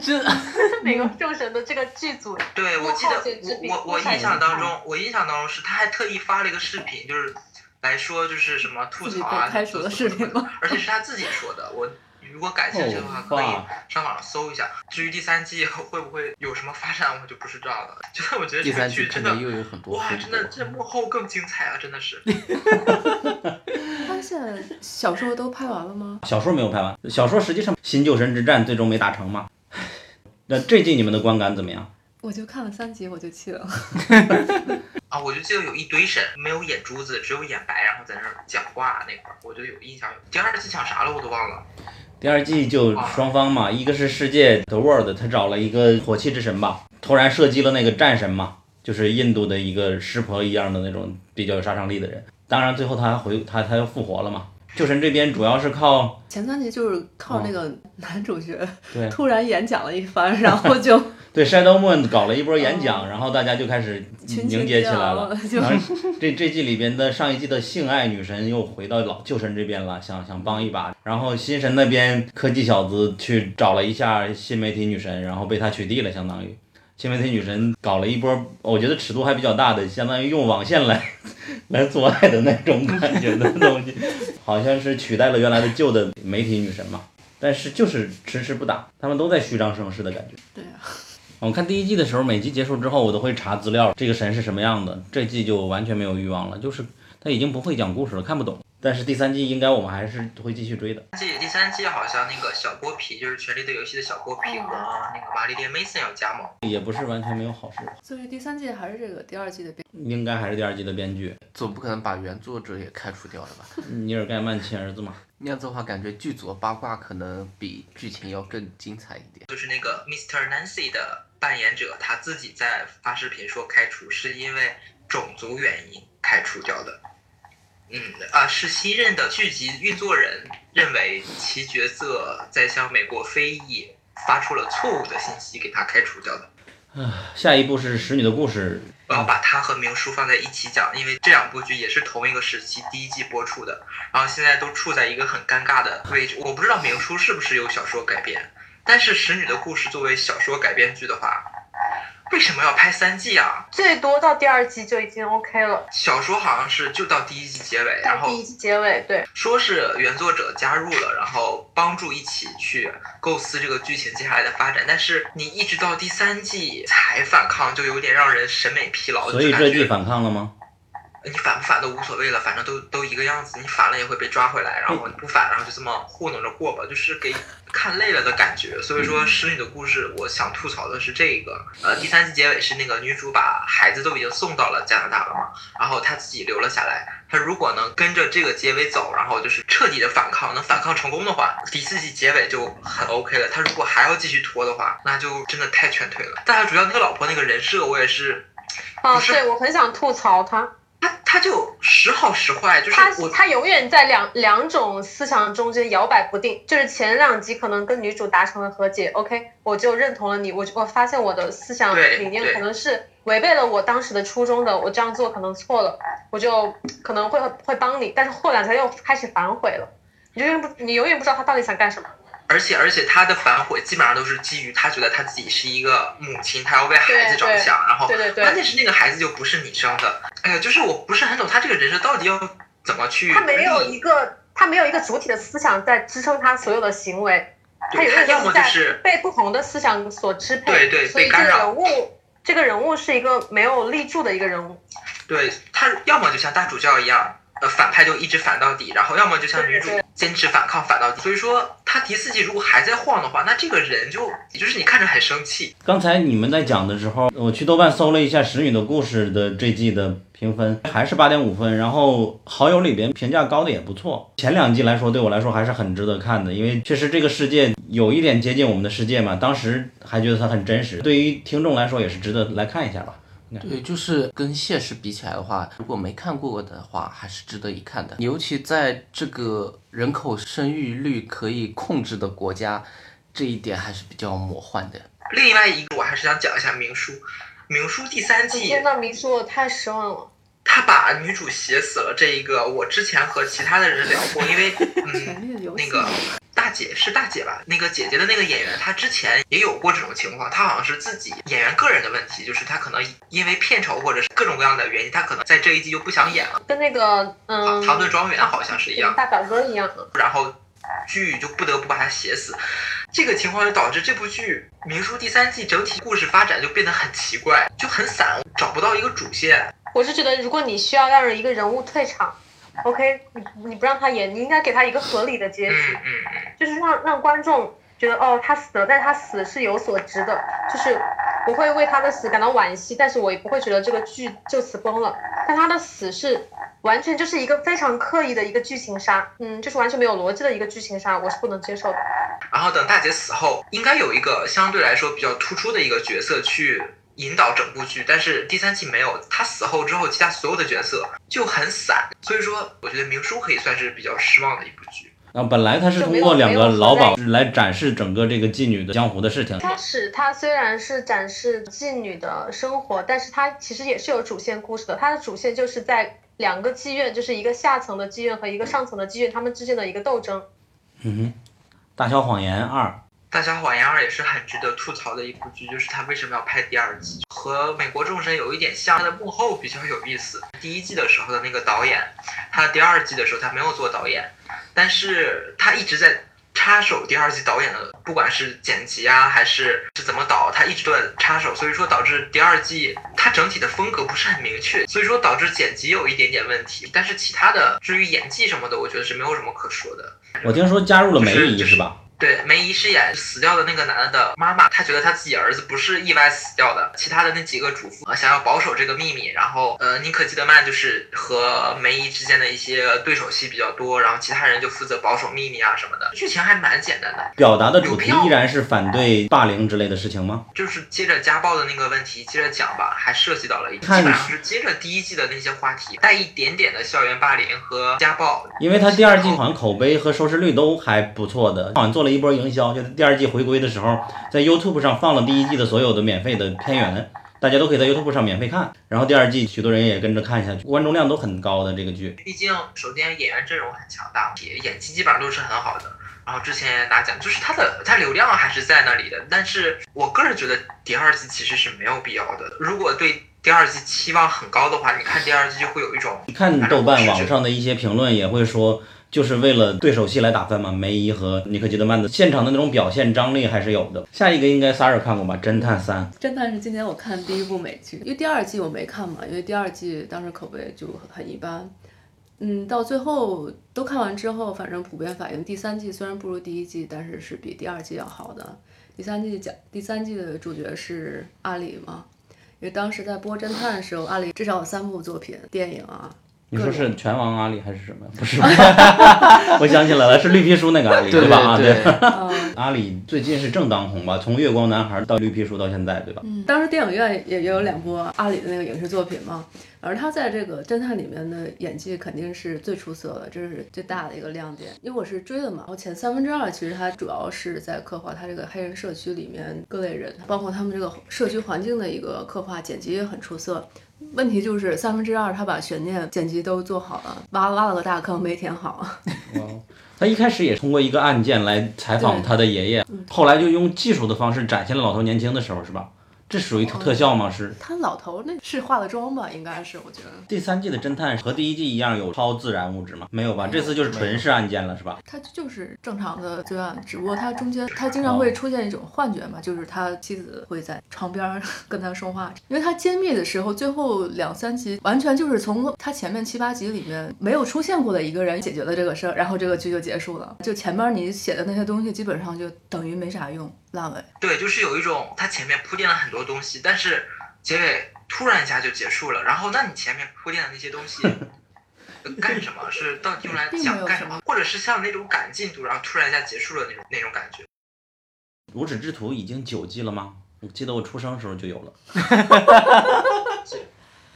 这 美国众神的这个剧组，对，我记得我我我印象当中，我印象当中是他还特意发了一个视频，就是来说就是什么吐槽啊，被开除的视频吗？而且是他自己说的。我如果感兴趣的话，哦可以上网上搜一下。至于第三季 会不会有什么发展，我就不知道了。就是我觉得这个第三季剧真的又有很多哇，真的。这幕后更精彩啊！真的是。发现在小说都拍完了吗？小说没有拍完，小说实际上新旧神之战最终没达成嘛。那这季你们的观感怎么样？我就看了三集我就弃了。啊，我就记得有一堆神没有眼珠子，只有眼白，然后在那儿讲话那块儿，我就有印象。第二季讲啥了我都忘了。第二季就双方嘛，一个是世界 The World，他找了一个火器之神吧，突然射击了那个战神嘛，就是印度的一个湿婆一样的那种比较有杀伤力的人。当然最后他还回他他又复活了嘛。旧神这边主要是靠前三集就是靠那个男主角对突然演讲了一番，然后就 对 Shadow Moon 搞了一波演讲，然后大家就开始凝结起来了。就然后这这季里边的上一季的性爱女神又回到老旧神这边了，想想帮一把。然后新神那边科技小子去找了一下新媒体女神，然后被他取缔了，相当于新媒体女神搞了一波，我觉得尺度还比较大的，相当于用网线来 来做爱的那种感觉的东西，好像是取代了原来的旧的媒体女神嘛。但是就是迟迟不打，他们都在虚张声势的感觉。对啊，我看第一季的时候，每集结束之后，我都会查资料，这个神是什么样的。这季就完全没有欲望了，就是他已经不会讲故事了，看不懂。但是第三季应该我们还是会继续追的。季第三季好像那个小剥皮，就是《权力的游戏》的小剥皮和那个玛丽莲·梅森要加盟。也不是完全没有好事，所以第三季还是这个第二季的编。应该还是第二季的编剧总不可能把原作者也开除掉了吧？尼尔盖曼亲儿子嘛。那样子的话，感觉剧组的八卦可能比剧情要更精彩一点。就是那个 Mr. Nancy 的扮演者，他自己在发视频说开除是因为种族原因开除掉的。嗯啊，是新任的剧集运作人认为其角色在向美国非裔发出了错误的信息，给他开除掉的。下一部是《使女的故事我要把它和明叔放在一起讲，因为这两部剧也是同一个时期第一季播出的，然后现在都处在一个很尴尬的位置。我不知道明叔是不是由小说改编，但是《使女的故事》作为小说改编剧的话，为什么要拍三季啊？最多到第二季就已经 OK 了，小说好像是就到第一季结尾，然后第一季结尾，对，说是原作者加入了，然后帮助一起去构思这个剧情接下来的发展。但是你一直到第三季才反抗，就有点让人审美疲劳。所以就感觉这季反抗了吗？你反不反都无所谓了，反正都都一个样子，你反了也会被抓回来，然后你不反，然后就这么糊弄着过吧，就是给看累了的感觉。所以说，《使女的故事》，我想吐槽的是这个，呃，第三集结尾是那个女主把孩子都已经送到了加拿大了嘛，然后她自己留了下来。她如果能跟着这个结尾走，然后就是彻底的反抗，能反抗成功的话，第四集结尾就很 OK 了。她如果还要继续拖的话，那就真的太劝退了。但她主要那个老婆那个人设，我也是，啊，不是对我很想吐槽他，她她就时好时坏，就是他我他永远在两两种思想中间摇摆不定，就是前两集可能跟女主达成了和解，OK，我就认同了你，我我发现我的思想理念可能是违背了我当时的初衷的，我这样做可能错了，我就可能会会帮你，但是后两集又开始反悔了，你就你永远不知道他到底想干什么。而且而且他的反悔基本上都是基于他觉得他自己是一个母亲，他要为孩子着想，然后对对对关键是那个孩子就不是你生的，哎呀，就是我不是很懂他这个人设到底要怎么去，他没有一个他没有一个主体的思想在支撑他所有的行为，他要么就是被不同的思想所支配，对对所以这个被干扰人物这个人物是一个没有立柱的一个人物。对他要么就像大主教一样。呃，反派就一直反到底，然后要么就像女主坚持反抗反到底。所以说，他第四季如果还在晃的话，那这个人就就是你看着很生气。刚才你们在讲的时候，我去豆瓣搜了一下《使女的故事》的这季的评分，还是八点五分。然后好友里边评价高的也不错。前两季来说，对我来说还是很值得看的，因为确实这个世界有一点接近我们的世界嘛。当时还觉得它很真实，对于听众来说也是值得来看一下吧。对，就是跟现实比起来的话，如果没看过的话，还是值得一看的。尤其在这个人口生育率可以控制的国家，这一点还是比较魔幻的。另外一个，我还是想讲一下明叔。明叔第三季天呐明叔我太失望了。他把女主写死了，这一个我之前和其他的人聊过，因为 嗯，那个大姐是大姐吧？那个姐姐的那个演员，她之前也有过这种情况，她好像是自己演员个人的问题，就是她可能因为片酬或者是各种各样的原因，她可能在这一季就不想演了，跟那个嗯，唐顿庄园好像是一样，大表哥一样。然后剧就不得不把她写死。这个情况就导致这部剧《明叔》第三季整体故事发展就变得很奇怪，就很散，找不到一个主线。我是觉得，如果你需要让一个人物退场，OK，你你不让他演，你应该给他一个合理的结嗯局，就是让让观众觉得哦，他死了，但是他死是有所值的，就是我会为他的死感到惋惜，但是我也不会觉得这个剧就此崩了。但他的死是完全就是一个非常刻意的一个剧情杀，嗯，就是完全没有逻辑的一个剧情杀，我是不能接受的。然后等大姐死后，应该有一个相对来说比较突出的一个角色去引导整部剧，但是第三季没有。他死后之后，其他所有的角色就很散，所以说我觉得《明叔》可以算是比较失望的一部剧。啊，本来他是通过两个老鸨来展示整个这个妓女的江湖的事情。开始他虽然是展示妓女的生活，但是他其实也是有主线故事的。他的主线就是在两个妓院，就是一个下层的妓院和一个上层的妓院，他们之间的一个斗争。嗯哼，《大小谎言二》《大小谎言二》也是很值得吐槽的一部剧，就是它为什么要拍第二季，和《美国众神》有一点像，它的幕后比较有意思。第一季的时候的那个导演，他第二季的时候他没有做导演，但是他一直在插手第二季导演的，不管是剪辑啊还是是怎么导，他一直都在插手，所以说导致第二季它整体的风格不是很明确，所以说导致剪辑有一点点问题。但是其他的至于演技什么的，我觉得是没有什么可说的。我听说加入了梅姨就是吧？对，梅姨饰演死掉的那个男的的妈妈，她觉得她自己儿子不是意外死掉的，其他的那几个主妇呃想要保守这个秘密，然后呃，妮可基德曼就是和梅姨之间的一些对手戏比较多，然后其他人就负责保守秘密啊什么的，剧情还蛮简单的，表达的主题依然是反对霸凌之类的事情吗？就是接着家暴的那个问题接着讲吧，还涉及到了一，基看本上是接着第一季的那些话题，带一点点的校园霸凌和家暴，因为他第二季好像口碑和收视率都还不错的，好像做了一波营销，就第二季回归的时候，在 YouTube 上放了第一季的所有的免费的片源，大家都可以在 YouTube 上免费看。然后第二季许多人也跟着看下去，观众量都很高的这个剧。毕竟首先演员阵容很强大，演技基本上都是很好的。然后之前也拿奖，就是它的它流量还是在那里的。但是我个人觉得第二季其实是没有必要的。如果对第二季期望很高的话，你看第二季就会有一种你看豆瓣网上的一些评论也会说，就是为了对手戏来打分嘛。梅姨和尼克基德曼的现场的那种表现张力还是有的。下一个应该 Sarah 看过吧，《侦探三》。侦探是今年我看第一部美剧，因为第二季我没看嘛，因为第二季当时口碑就很一般。嗯，到最后都看完之后，反正普遍反映第三季虽然不如第一季，但是是比第二季要好的。第三季讲第三季的主角是阿里嘛，因为当时在播侦探的时候，阿里至少有三部作品电影啊。你说是拳王阿里还是什么？不是，我想起来了，是绿皮书那个阿里，对吧？啊，对阿里最近是正当红吧？从月光男孩到绿皮书到现在，对吧？嗯，当时电影院也也有两部阿里的那个影视作品嘛，而他在这个侦探里面的演技肯定是最出色的，这是最大的一个亮点。因为我是追的嘛，然后前三分之二其实他主要是在刻画他这个黑人社区里面各类人，包括他们这个社区环境的一个刻画，剪辑也很出色。问题就是三分之二他把悬念剪辑都做好了，挖挖了个大坑没填好。他一开始也通过一个案件来采访他的爷爷，嗯后来就用技术的方式展现了老头年轻的时候，是吧？这属于特特效吗？是。他老头那是化了妆吧？应该是，我觉得。第三季的侦探和第一季一样有超自然物质吗？没有吧？这次就是纯是案件了，是吧？他就是正常的罪案，只不过他中间他经常会出现一种幻觉嘛，就是他妻子会在床边儿跟他说话，因为他揭秘的时候，最后两三集完全就是从他前面七八集里面没有出现过的一个人解决了这个事儿，然后这个剧就结束了。就前面你写的那些东西基本上就等于没啥用，烂尾。对，就是有一种它前面铺垫了很多东西，但是结尾突然一下就结束了。然后，那你前面铺垫的那些东西呃 干什么？是到底用来并没讲干有什么？什么或者是像那种赶进度，然后突然一下结束了那种那种感觉？无耻之徒已经九季了吗？我记得我出生的时候就有了。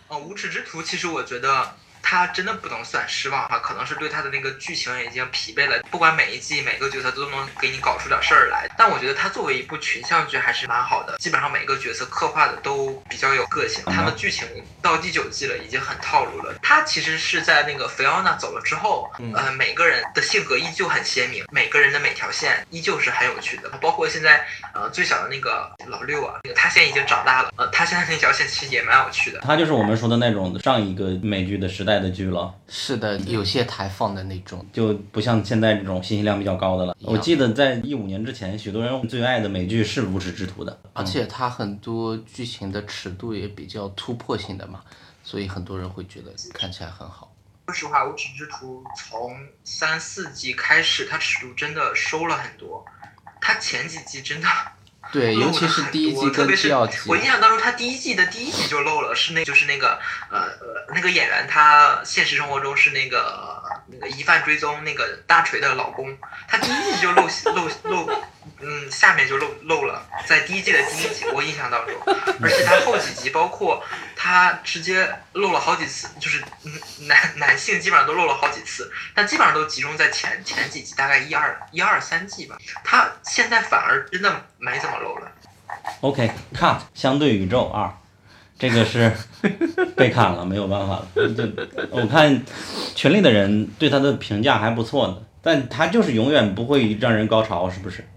哦，无耻之徒其实我觉得他真的不能算失望啊，可能是对他的那个剧情已经疲惫了。不管每一季每个角色都能给你搞出点事儿来，但我觉得他作为一部群像剧还是蛮好的，基本上每个角色刻画的都比较有个性。他的剧情到第九季了，已经很套路了。他其实是在那个菲奥娜走了之后，呃，每个人的性格依旧很鲜明，每个人的每条线依旧是很有趣的，包括现在呃最小的那个老六啊，那个他现在已经长大了，呃，他现在那条线其实也蛮有趣的。他就是我们说的那种上一个美剧的时代的剧了，是的，有些台放的那种。就不像现在这种信息量比较高的了。我记得在一五年之前，许多人最爱的美剧是《无耻之徒》的，而且它很多剧情的尺度也比较突破性的嘛，所以很多人会觉得看起来很好。说实话，《无耻之徒》从三四季开始，它尺度真的收了很多。它前几季真的对，漏尤其是第一季跟多特别是第二季，我印象当中，他第一季的第一集就漏了，是那就是那个呃呃那个演员，他现实生活中是那个那个疑犯追踪那个大锤的老公，他第一季就漏漏漏，嗯，下面就漏漏了，在第一季的第一集，我印象当中，而且他后几集，包括他直接漏了好几次，就是嗯男男性基本上都漏了好几次，但基本上都集中在前前几集，大概一二一二三季吧，他现在反而真的没怎么漏了。OK，cut 相对宇宙二，这个是 被砍了，没有办法了。就我看群里的人对他的评价还不错呢，但他就是永远不会让人高潮，是不是？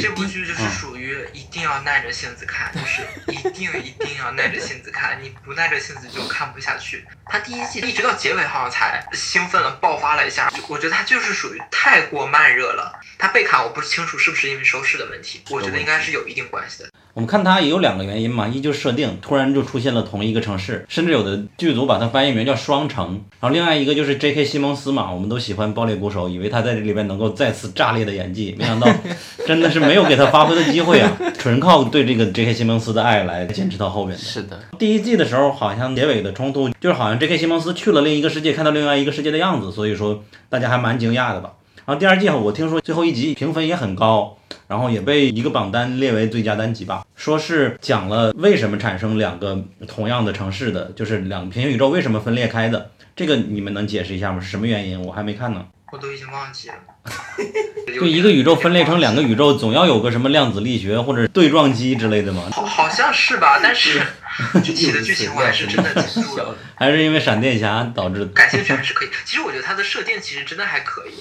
对这部剧就是属于一定要耐着性子看，就是一定一定要耐着性子看，你不耐着性子就看不下去。他第一季一直到结尾好像才兴奋了，爆发了一下，我觉得他就是属于太过慢热了。他被砍，我不清楚是不是因为收视的问题，我觉得应该是有一定关系的。我们看它也有两个原因嘛，一就是设定突然就出现了同一个城市，甚至有的剧组把它翻译名叫双城。然后另外一个就是 J.K. 西蒙斯嘛，我们都喜欢爆裂鼓手，以为他在这里边能够再次炸裂的演技，没想到 真的是没有给他发挥的机会啊，纯靠对这个 J.K. 西蒙斯的爱来坚持到后面的。是的，第一季的时候，好像结尾的冲突就是好像 J.K. 西蒙斯去了另一个世界，看到另外一个世界的样子，所以说大家还蛮惊讶的吧。然后第二季我听说最后一集评分也很高，然后也被一个榜单列为最佳单集吧，说是讲了为什么产生两个同样的城市的，就是两平行宇宙为什么分裂开的。这个你们能解释一下吗？是什么原因？我还没看呢。我都已经忘记了。就一个宇宙分裂成两个宇宙，总要有个什么量子力学或者对撞机之类的嘛？好好像是吧，但是 具体的剧情我还是真的记不住了。还是因为闪电侠导致的？感兴趣还是可以。其实我觉得它的设定其实真的还可以。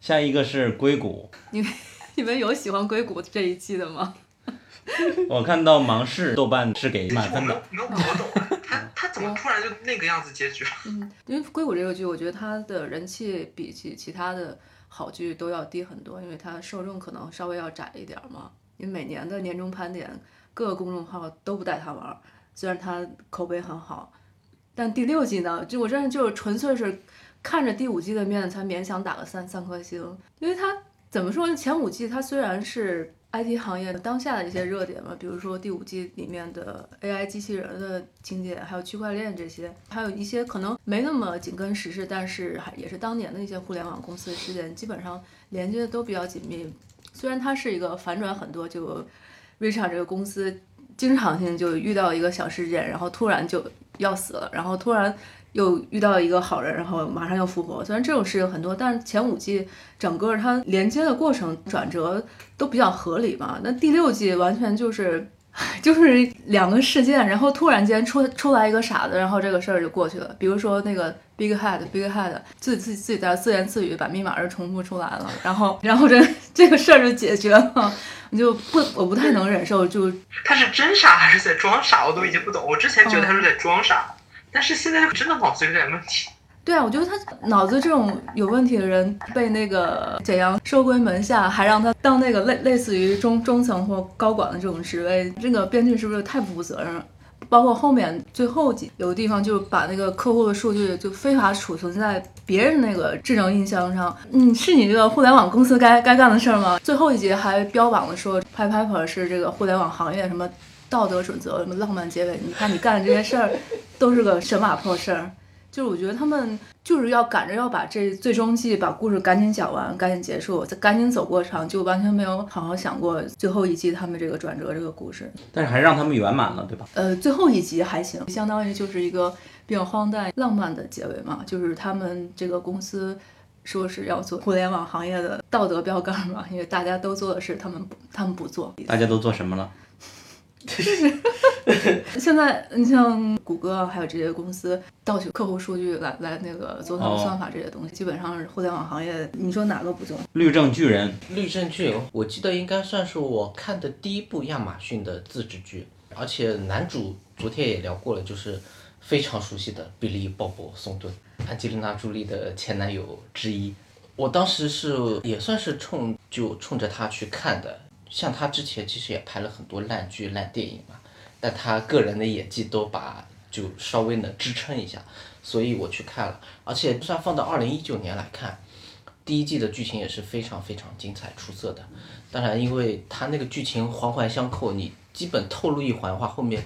下一个是硅谷，你们有喜欢硅谷这一季的吗？我看到芒市豆瓣是给满分的，没有搞懂啊，他他怎么突然就那个样子结局了？嗯，因为硅谷这个剧，我觉得它的人气比起其他的好剧都要低很多，因为它受众可能稍微要窄一点儿嘛。因为每年的年终盘点，各个公众号都不带它玩儿，虽然它口碑很好，但第六季呢，就我真的就是纯粹是看着第五季的面才勉强打个三三颗星，因为它怎么说呢？前五季它虽然是 IT 行业当下的一些热点嘛，比如说第五季里面的 AI 机器人的情节，还有区块链这些，还有一些可能没那么紧跟时事，但是还也是当年的一些互联网公司事件，基本上连接的都比较紧密。虽然它是一个反转很多，就 Richard 这个公司经常性就遇到一个小事件，然后突然就要死了，然后突然又遇到一个好人，然后马上又复活。虽然这种事情很多，但是前五季整个它连接的过程转折都比较合理嘛。那第六季完全就是。就是两个事件，然后突然间出出来一个傻子，然后这个事儿就过去了。比如说那个 Big Head，Big Head 自己自己自己在自言自语，把密码是重复出来了，然后 然后这这个事儿就解决了。我就不我不太能忍受，就他是真傻还是在装傻？我都已经不懂。我之前觉得他是在装傻，但是现在真的脑子有点问题。对啊，我觉得他脑子这种有问题的人被那个简阳收归门下，还让他当那个类类似于中中层或高管的这种职位，这个编剧是不是太不负责任了？包括后面最后几有的地方就把那个客户的数据就非法储存在别人那个智能音箱上，嗯，是你这个互联网公司该该干的事儿吗？最后一集还标榜了说 p i p e r 是这个互联网行业什么道德准则，什么浪漫结尾，你看你干的这些事儿都是个神马破事儿。就是我觉得他们就是要赶着要把这最终季把故事赶紧讲完，赶紧结束，再赶紧走过场，就完全没有好好想过最后一季他们这个转折这个故事。但是还是让他们圆满了，对吧？呃，最后一集还行，相当于就是一个比较荒诞浪漫的结尾嘛，就是他们这个公司说是要做互联网行业的道德标杆嘛，因为大家都做的事，他们不他们不做。大家都做什么了？现在你像谷歌啊还有这些公司盗取客户数据来来那个做他们算法这些东西，基本上是互联网行业，你说哪个不做？律政巨人，律政剧，我记得应该算是我看的第一部亚马逊的自制剧，而且男主昨天也聊过了，就是非常熟悉的比利·鲍勃·松顿，安吉丽娜·朱莉的前男友之一。我当时是也算是冲就冲着他去看的。像他之前其实也拍了很多烂剧、烂电影嘛，但他个人的演技都把就稍微能支撑一下，所以我去看了。而且就算放到二零一九年来看，第一季的剧情也是非常非常精彩出色的。当然，因为他那个剧情环环相扣，你基本透露一环的话，后面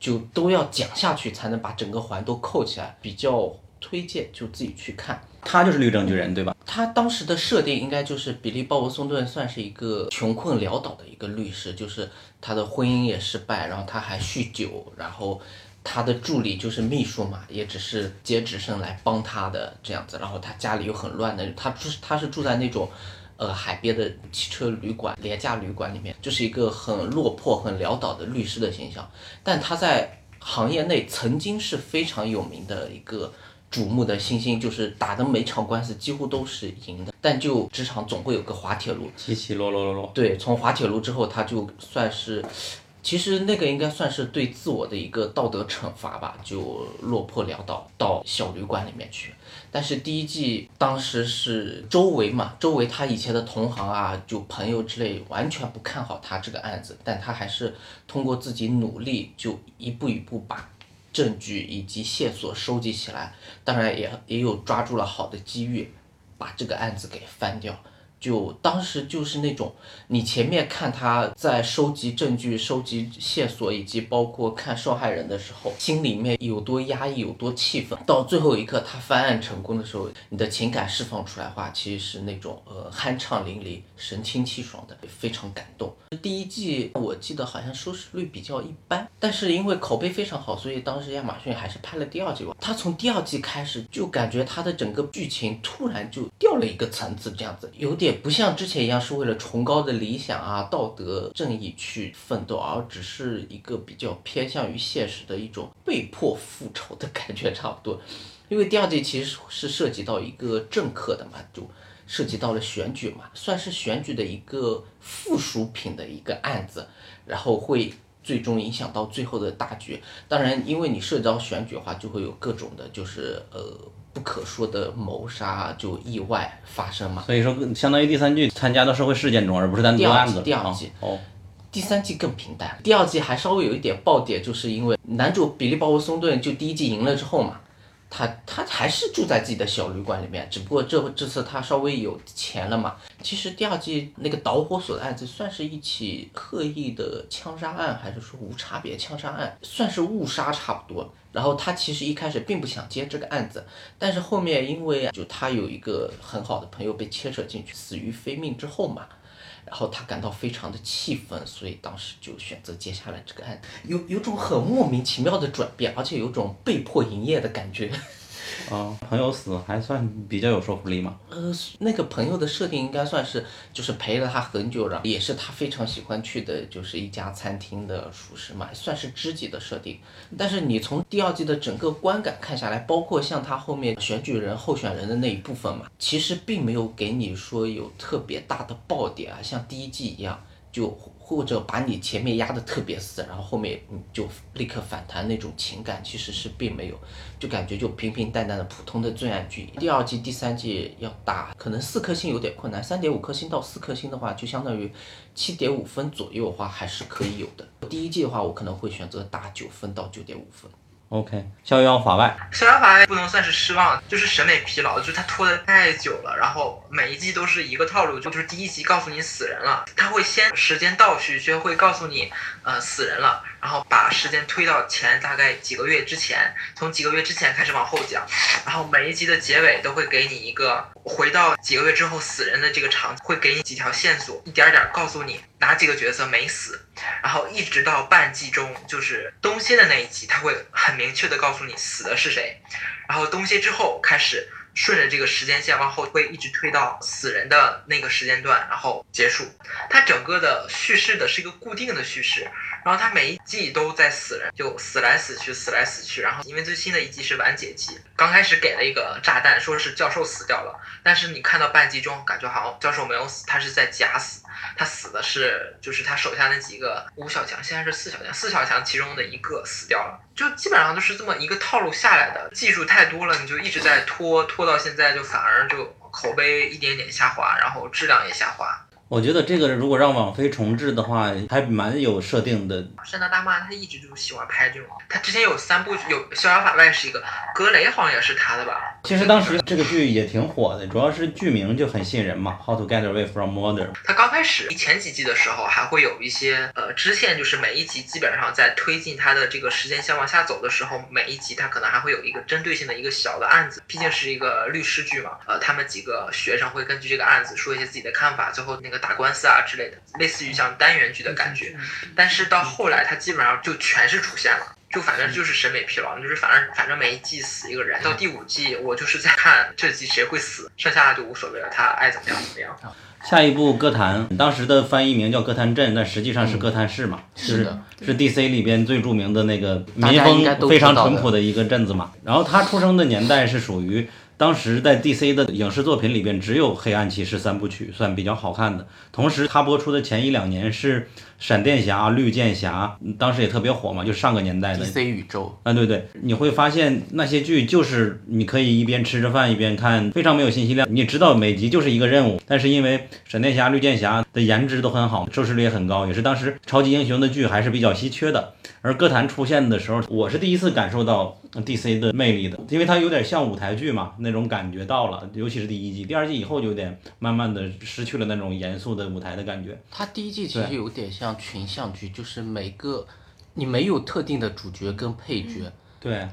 就都要讲下去才能把整个环都扣起来，比较推荐就自己去看。他就是律政巨人，对吧？他当时的设定应该就是比利·鲍勃·松顿算是一个穷困潦倒的一个律师，就是他的婚姻也失败，然后他还酗酒，然后他的助理就是秘书嘛，也只是接职生来帮他的这样子，然后他家里又很乱的，他住他是住在那种呃海边的汽车旅馆、廉价旅馆里面，就是一个很落魄、很潦倒的律师的形象，但他在行业内曾经是非常有名的一个。瞩目的星星就是打的每场官司几乎都是赢的，但就职场总会有个滑铁卢，起起落落落落。对，从滑铁卢之后，他就算是，其实那个应该算是对自我的一个道德惩罚吧，就落魄潦倒到小旅馆里面去。但是第一季当时是周围嘛，周围他以前的同行啊，就朋友之类，完全不看好他这个案子，但他还是通过自己努力，就一步一步把。证据以及线索收集起来，当然也也有抓住了好的机遇，把这个案子给翻掉。就当时就是那种，你前面看他在收集证据、收集线索，以及包括看受害人的时候，心里面有多压抑、有多气愤。到最后一刻他翻案成功的时候，你的情感释放出来的话，其实是那种呃酣畅淋漓、神清气爽的，非常感动。第一季我记得好像收视率比较一般，但是因为口碑非常好，所以当时亚马逊还是拍了第二季吧。他从第二季开始就感觉他的整个剧情突然就掉了一个层次，这样子有点。也不像之前一样是为了崇高的理想啊、道德正义去奋斗，而只是一个比较偏向于现实的一种被迫复仇的感觉，差不多。因为第二季其实是涉及到一个政客的嘛，就涉及到了选举嘛，算是选举的一个附属品的一个案子，然后会最终影响到最后的大局。当然，因为你涉及到选举的话，就会有各种的，就是呃不可说的谋杀就意外发生嘛。所以说，相当于第三季参加到社会事件中，而不是单独案子。第二季，哦。第三季更平淡，第二季还稍微有一点爆点，就是因为男主比利·鲍勃松顿就第一季赢了之后嘛，他他还是住在自己的小旅馆里面，只不过这这次他稍微有钱了嘛。其实第二季那个导火索的案子算是一起刻意的枪杀案，还是说无差别枪杀案，算是误杀差不多。然后他其实一开始并不想接这个案子，但是后面因为就他有一个很好的朋友被牵扯进去，死于非命之后嘛。然后他感到非常的气愤，所以当时就选择接下来这个案，有有种很莫名其妙的转变，而且有种被迫营业的感觉。啊，朋友死还算比较有说服力吗？呃，那个朋友的设定应该算是就是陪了他很久，然后也是他非常喜欢去的，就是一家餐厅的厨师嘛，算是知己的设定。但是你从第二季的整个观感看下来，包括像他后面选举人候选人的那一部分嘛，其实并没有给你说有特别大的爆点啊，像第一季一样就。或者把你前面压得特别死，然后后面你就立刻反弹那种情感，其实是并没有，就感觉就平平淡淡的普通的罪案剧。第二季、第三季要打，可能四颗星有点困难，三点五颗星到四颗星的话，就相当于七点五分左右的话还是可以有的。第一季的话，我可能会选择打九分到九点五分。OK，逍遥法外，逍遥法外不能算是失望，就是审美疲劳，就是它拖得太久了，然后每一季都是一个套路，就就是第一集告诉你死人了，他会先时间倒叙，就会告诉你，呃，死人了。然后把时间推到前大概几个月之前，从几个月之前开始往后讲，然后每一集的结尾都会给你一个回到几个月之后死人的这个场景，会给你几条线索，一点点告诉你哪几个角色没死，然后一直到半季中就是东歇的那一集，他会很明确的告诉你死的是谁，然后东歇之后开始。顺着这个时间线往后推，一直推到死人的那个时间段，然后结束。它整个的叙事的是一个固定的叙事，然后它每一季都在死人，就死来死去，死来死去。然后因为最新的一季是完结季，刚开始给了一个炸弹，说是教授死掉了，但是你看到半季中，感觉好像教授没有死，他是在假死。他死的是，就是他手下那几个五小强，现在是四小强，四小强其中的一个死掉了，就基本上都是这么一个套路下来的。技术太多了，你就一直在拖，拖到现在就反而就口碑一点点下滑，然后质量也下滑。我觉得这个如果让网飞重置的话，还蛮有设定的。山田大妈她一直就喜欢拍这种，她之前有三部有《逍遥法外》是一个，格雷好像也是他的吧？其实当时这个剧也挺火的，主要是剧名就很吸引人嘛，《How to Get Away from Murder》。他刚开始前几季的时候还会有一些呃支线，就是每一集基本上在推进他的这个时间线往下走的时候，每一集他可能还会有一个针对性的一个小的案子，毕竟是一个律师剧嘛。呃，他们几个学生会根据这个案子说一些自己的看法，最后那个。打官司啊之类的，类似于像单元剧的感觉，但是到后来他基本上就全是出现了，就反正就是审美疲劳，就是反正反正每一季死一个人，到第五季我就是在看这季谁会死，剩下的就无所谓了，他爱怎么样怎么样。下一部《歌坛》，当时的翻译名叫《歌坛镇》，但实际上是歌坛市嘛，是是 DC 里边最著名的那个民风非常淳朴的一个镇子嘛。然后他出生的年代是属于。当时在 DC 的影视作品里边，只有《黑暗骑士》三部曲算比较好看的。同时，它播出的前一两年是《闪电侠》《绿箭侠》，当时也特别火嘛，就上个年代的 DC 宇宙。啊，对对，你会发现那些剧就是你可以一边吃着饭一边看，非常没有信息量。你知道每集就是一个任务，但是因为《闪电侠》《绿箭侠》的颜值都很好，收视率也很高，也是当时超级英雄的剧还是比较稀缺的。而歌坛出现的时候，我是第一次感受到 DC 的魅力的，因为它有点像舞台剧嘛，那种感觉到了。尤其是第一季，第二季以后就有点慢慢的失去了那种严肃的舞台的感觉。它第一季其实有点像群像剧，就是每个你没有特定的主角跟配角。对，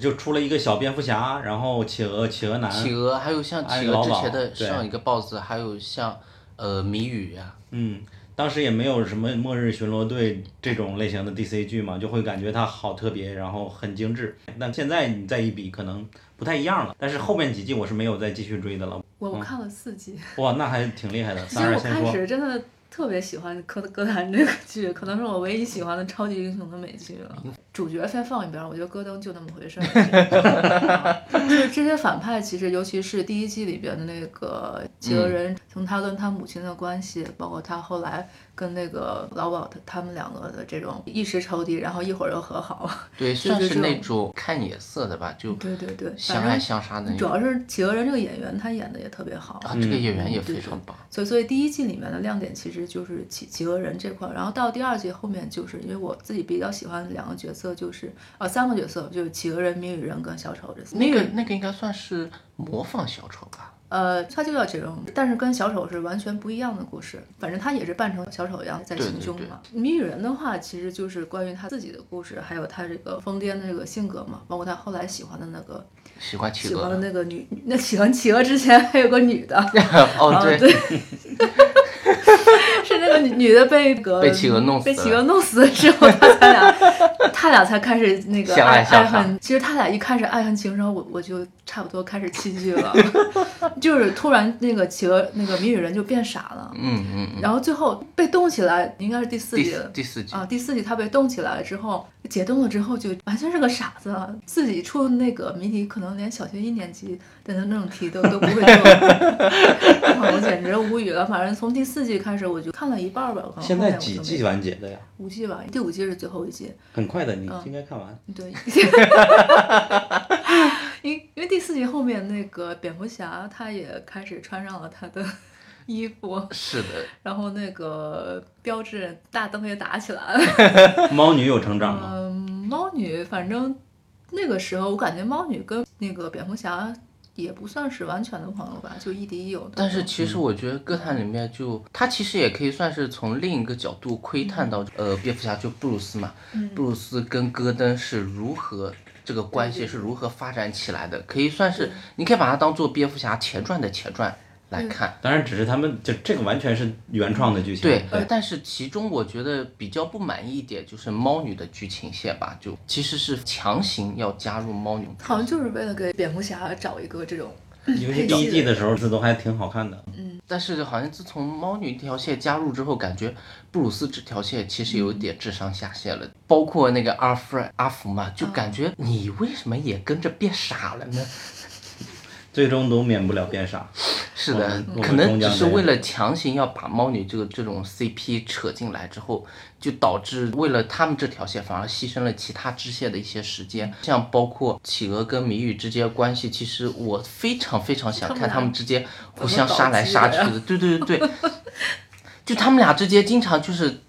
就出了一个小蝙蝠侠，然后企鹅、企鹅男、企鹅，还有像企鹅之前的上一个 BOSS，还有像呃谜语呀，嗯。当时也没有什么《末日巡逻队》这种类型的 DC 剧嘛，就会感觉它好特别，然后很精致。但现在你再一比，可能不太一样了。但是后面几季我是没有再继续追的了。我看了四季。哇，那还挺厉害的。其实我开始真的特别喜欢《歌歌坛》这个剧，可能是我唯一喜欢的超级英雄的美剧了。主角先放一边儿，我觉得戈登就那么回事儿。就是这些反派，其实尤其是第一季里边的那个企鹅人，从他跟他母亲的关系，包括他后来跟那个老鸨他他们两个的这种一时仇敌，然后一会儿又和好。对，就算是那这种种看眼色的吧，就对对对，相爱相杀的那主。要是企鹅人这个演员他演的也特别好。啊，这个演员也非常棒。所以，所以第一季里面的亮点其实就是企企鹅人这块儿，然后到第二季后面，就是因为我自己比较喜欢两个角色，就是呃三个角色，就是企鹅人、谜语人跟小丑这三那个那个应该算是模仿小丑吧？呃，他就叫这种，但是跟小丑是完全不一样的故事。反正他也是扮成小丑一样在行凶嘛。谜语人的话，其实就是关于他自己的故事，还有他这个疯癫的这个性格嘛，包括他后来喜欢的那个喜欢企喜欢的。那个女，那喜欢企鹅之前还有个女的。哦，啊，对，对，是那个女女的被个被企鹅弄死被企鹅弄死之后，他才俩，他俩才开始那个爱爱恨。其实他俩一开始爱恨情仇，我我就差不多开始弃剧了，就是突然那个企鹅那个谜语人就变傻了，嗯嗯嗯。然后最后被冻起来，应该是第四第集了。第四季啊，第四季他被冻起来了之后，解冻了之后就完全是个傻子，自己出的那个谜题可能连小学一年级的那种题都都不会做，我简直无语了。反正从第四季开始我就看了一半儿吧，可能现后面我就没在几季完结的呀？五季吧，第五季是最后一季。很快的，你嗯应该看完。对，因因为第四集后面那个蝙蝠侠他也开始穿上了他的 衣服，是的，然后那个标志大灯也打起来了。猫女有成长吗？嗯，猫女反正那个时候我感觉猫女跟那个蝙蝠侠也不算是完全的朋友吧，就亦敌亦友的。但是其实我觉得歌坛里面就他其实也可以算是从另一个角度窥探到，呃，蝙蝠侠就布鲁斯嘛，布鲁斯跟戈登是如何这个关系是如何发展起来的，可以算是你可以把它当做蝙蝠侠前传的前传来看。当然，只是他们就这个完全是原创的剧情。对，呃但是其中我觉得比较不满意一点就是猫女的剧情线吧，就其实是强行要加入猫女，好像就是为了给蝙蝠侠找一个这种尤其第一季的时候，这都还挺好看的。嗯但是好像自从猫女这条线加入之后，感觉布鲁斯这条线其实有点智商下线了。包括那个阿弗阿福嘛，就感觉你为什么也跟着变傻了呢？最终都免不了变傻。是的可能只是为了强行要把猫女这个这种 CP 扯进来之后，就导致为了他们这条线反而牺牲了其他支线的一些时间，像包括企鹅跟谜语之间关系，其实我非常非常想看他们之间互相杀来杀去的，对对对对，就他们俩之间经常就是。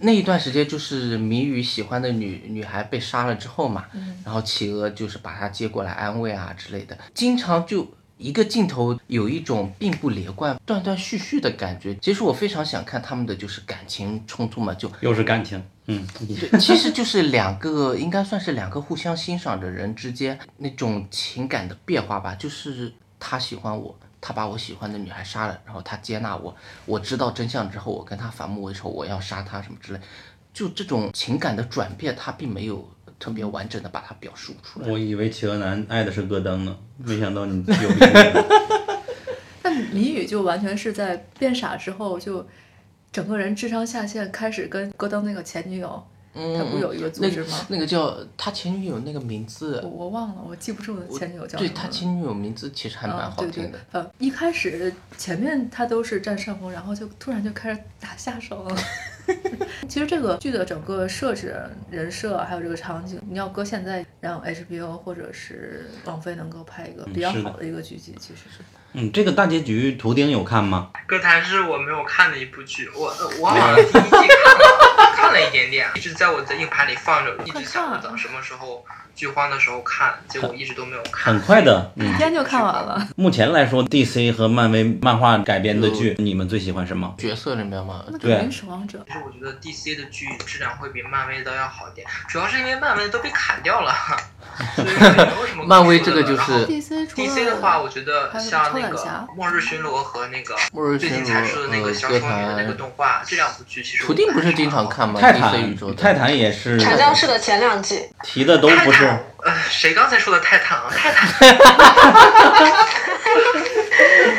那一段时间就是谜语喜欢的女女孩被杀了之后嘛，然后企鹅就是把她接过来安慰啊之类的，经常就一个镜头有一种并不连贯、断断续续的感觉。其实我非常想看他们的就是感情冲突嘛，就又是感情，嗯，对，其实就是两个应该算是两个互相欣赏的人之间那种情感的变化吧，就是他喜欢我。他把我喜欢的女孩杀了，然后他接纳我，我知道真相之后，我跟他反目为仇，我要杀他什么之类，就这种情感的转变，他并没有特别完整的把它表述出来。我以为企鹅男爱的是戈登呢，没想到你 有明白。但谜语就完全是在变傻之后，就整个人智商下线，开始跟戈登那个前女友，他不有一个组织吗？那个叫他前女友那个名字我，我忘了，我记不住前女友叫什么。对他前女友名字其实还蛮好听的。，呃，一开始前面他都是占上风，然后就突然就开始打下手了。其实这个剧的整个设置、人设还有这个场景，你要搁现在，让 HBO 或者是网飞能够拍一个比较好的一个剧集，其实是。嗯，这个大结局图钉有看吗？歌坛是我没有看的一部剧，我呃我好像第一季看了，看了一点点，一直在我的硬盘里放着，一直想着等什么时候剧荒的时候看，结果一直都没有看。很快的，嗯一。天就看完了。目前来说，DC 和漫威漫画改编的剧，你们最喜欢什么？角色里面嘛，那肯对定是王者。其实我觉得 DC 的剧质量会比漫威的要好一点，主要是因为漫威都被砍掉了，所以没有什么可说的。漫威这个就是然后 DC 除了 DC 的话，我觉得还有像那个末日巡逻》和那个末日最近才出的那个呃小丑女的那个动画，这两部剧其实图钉不是经常看吗？泰 DC 宇宙坦，泰坦也是传教士的前两季，提的都不是。呃，谁刚才说的泰坦啊？泰坦，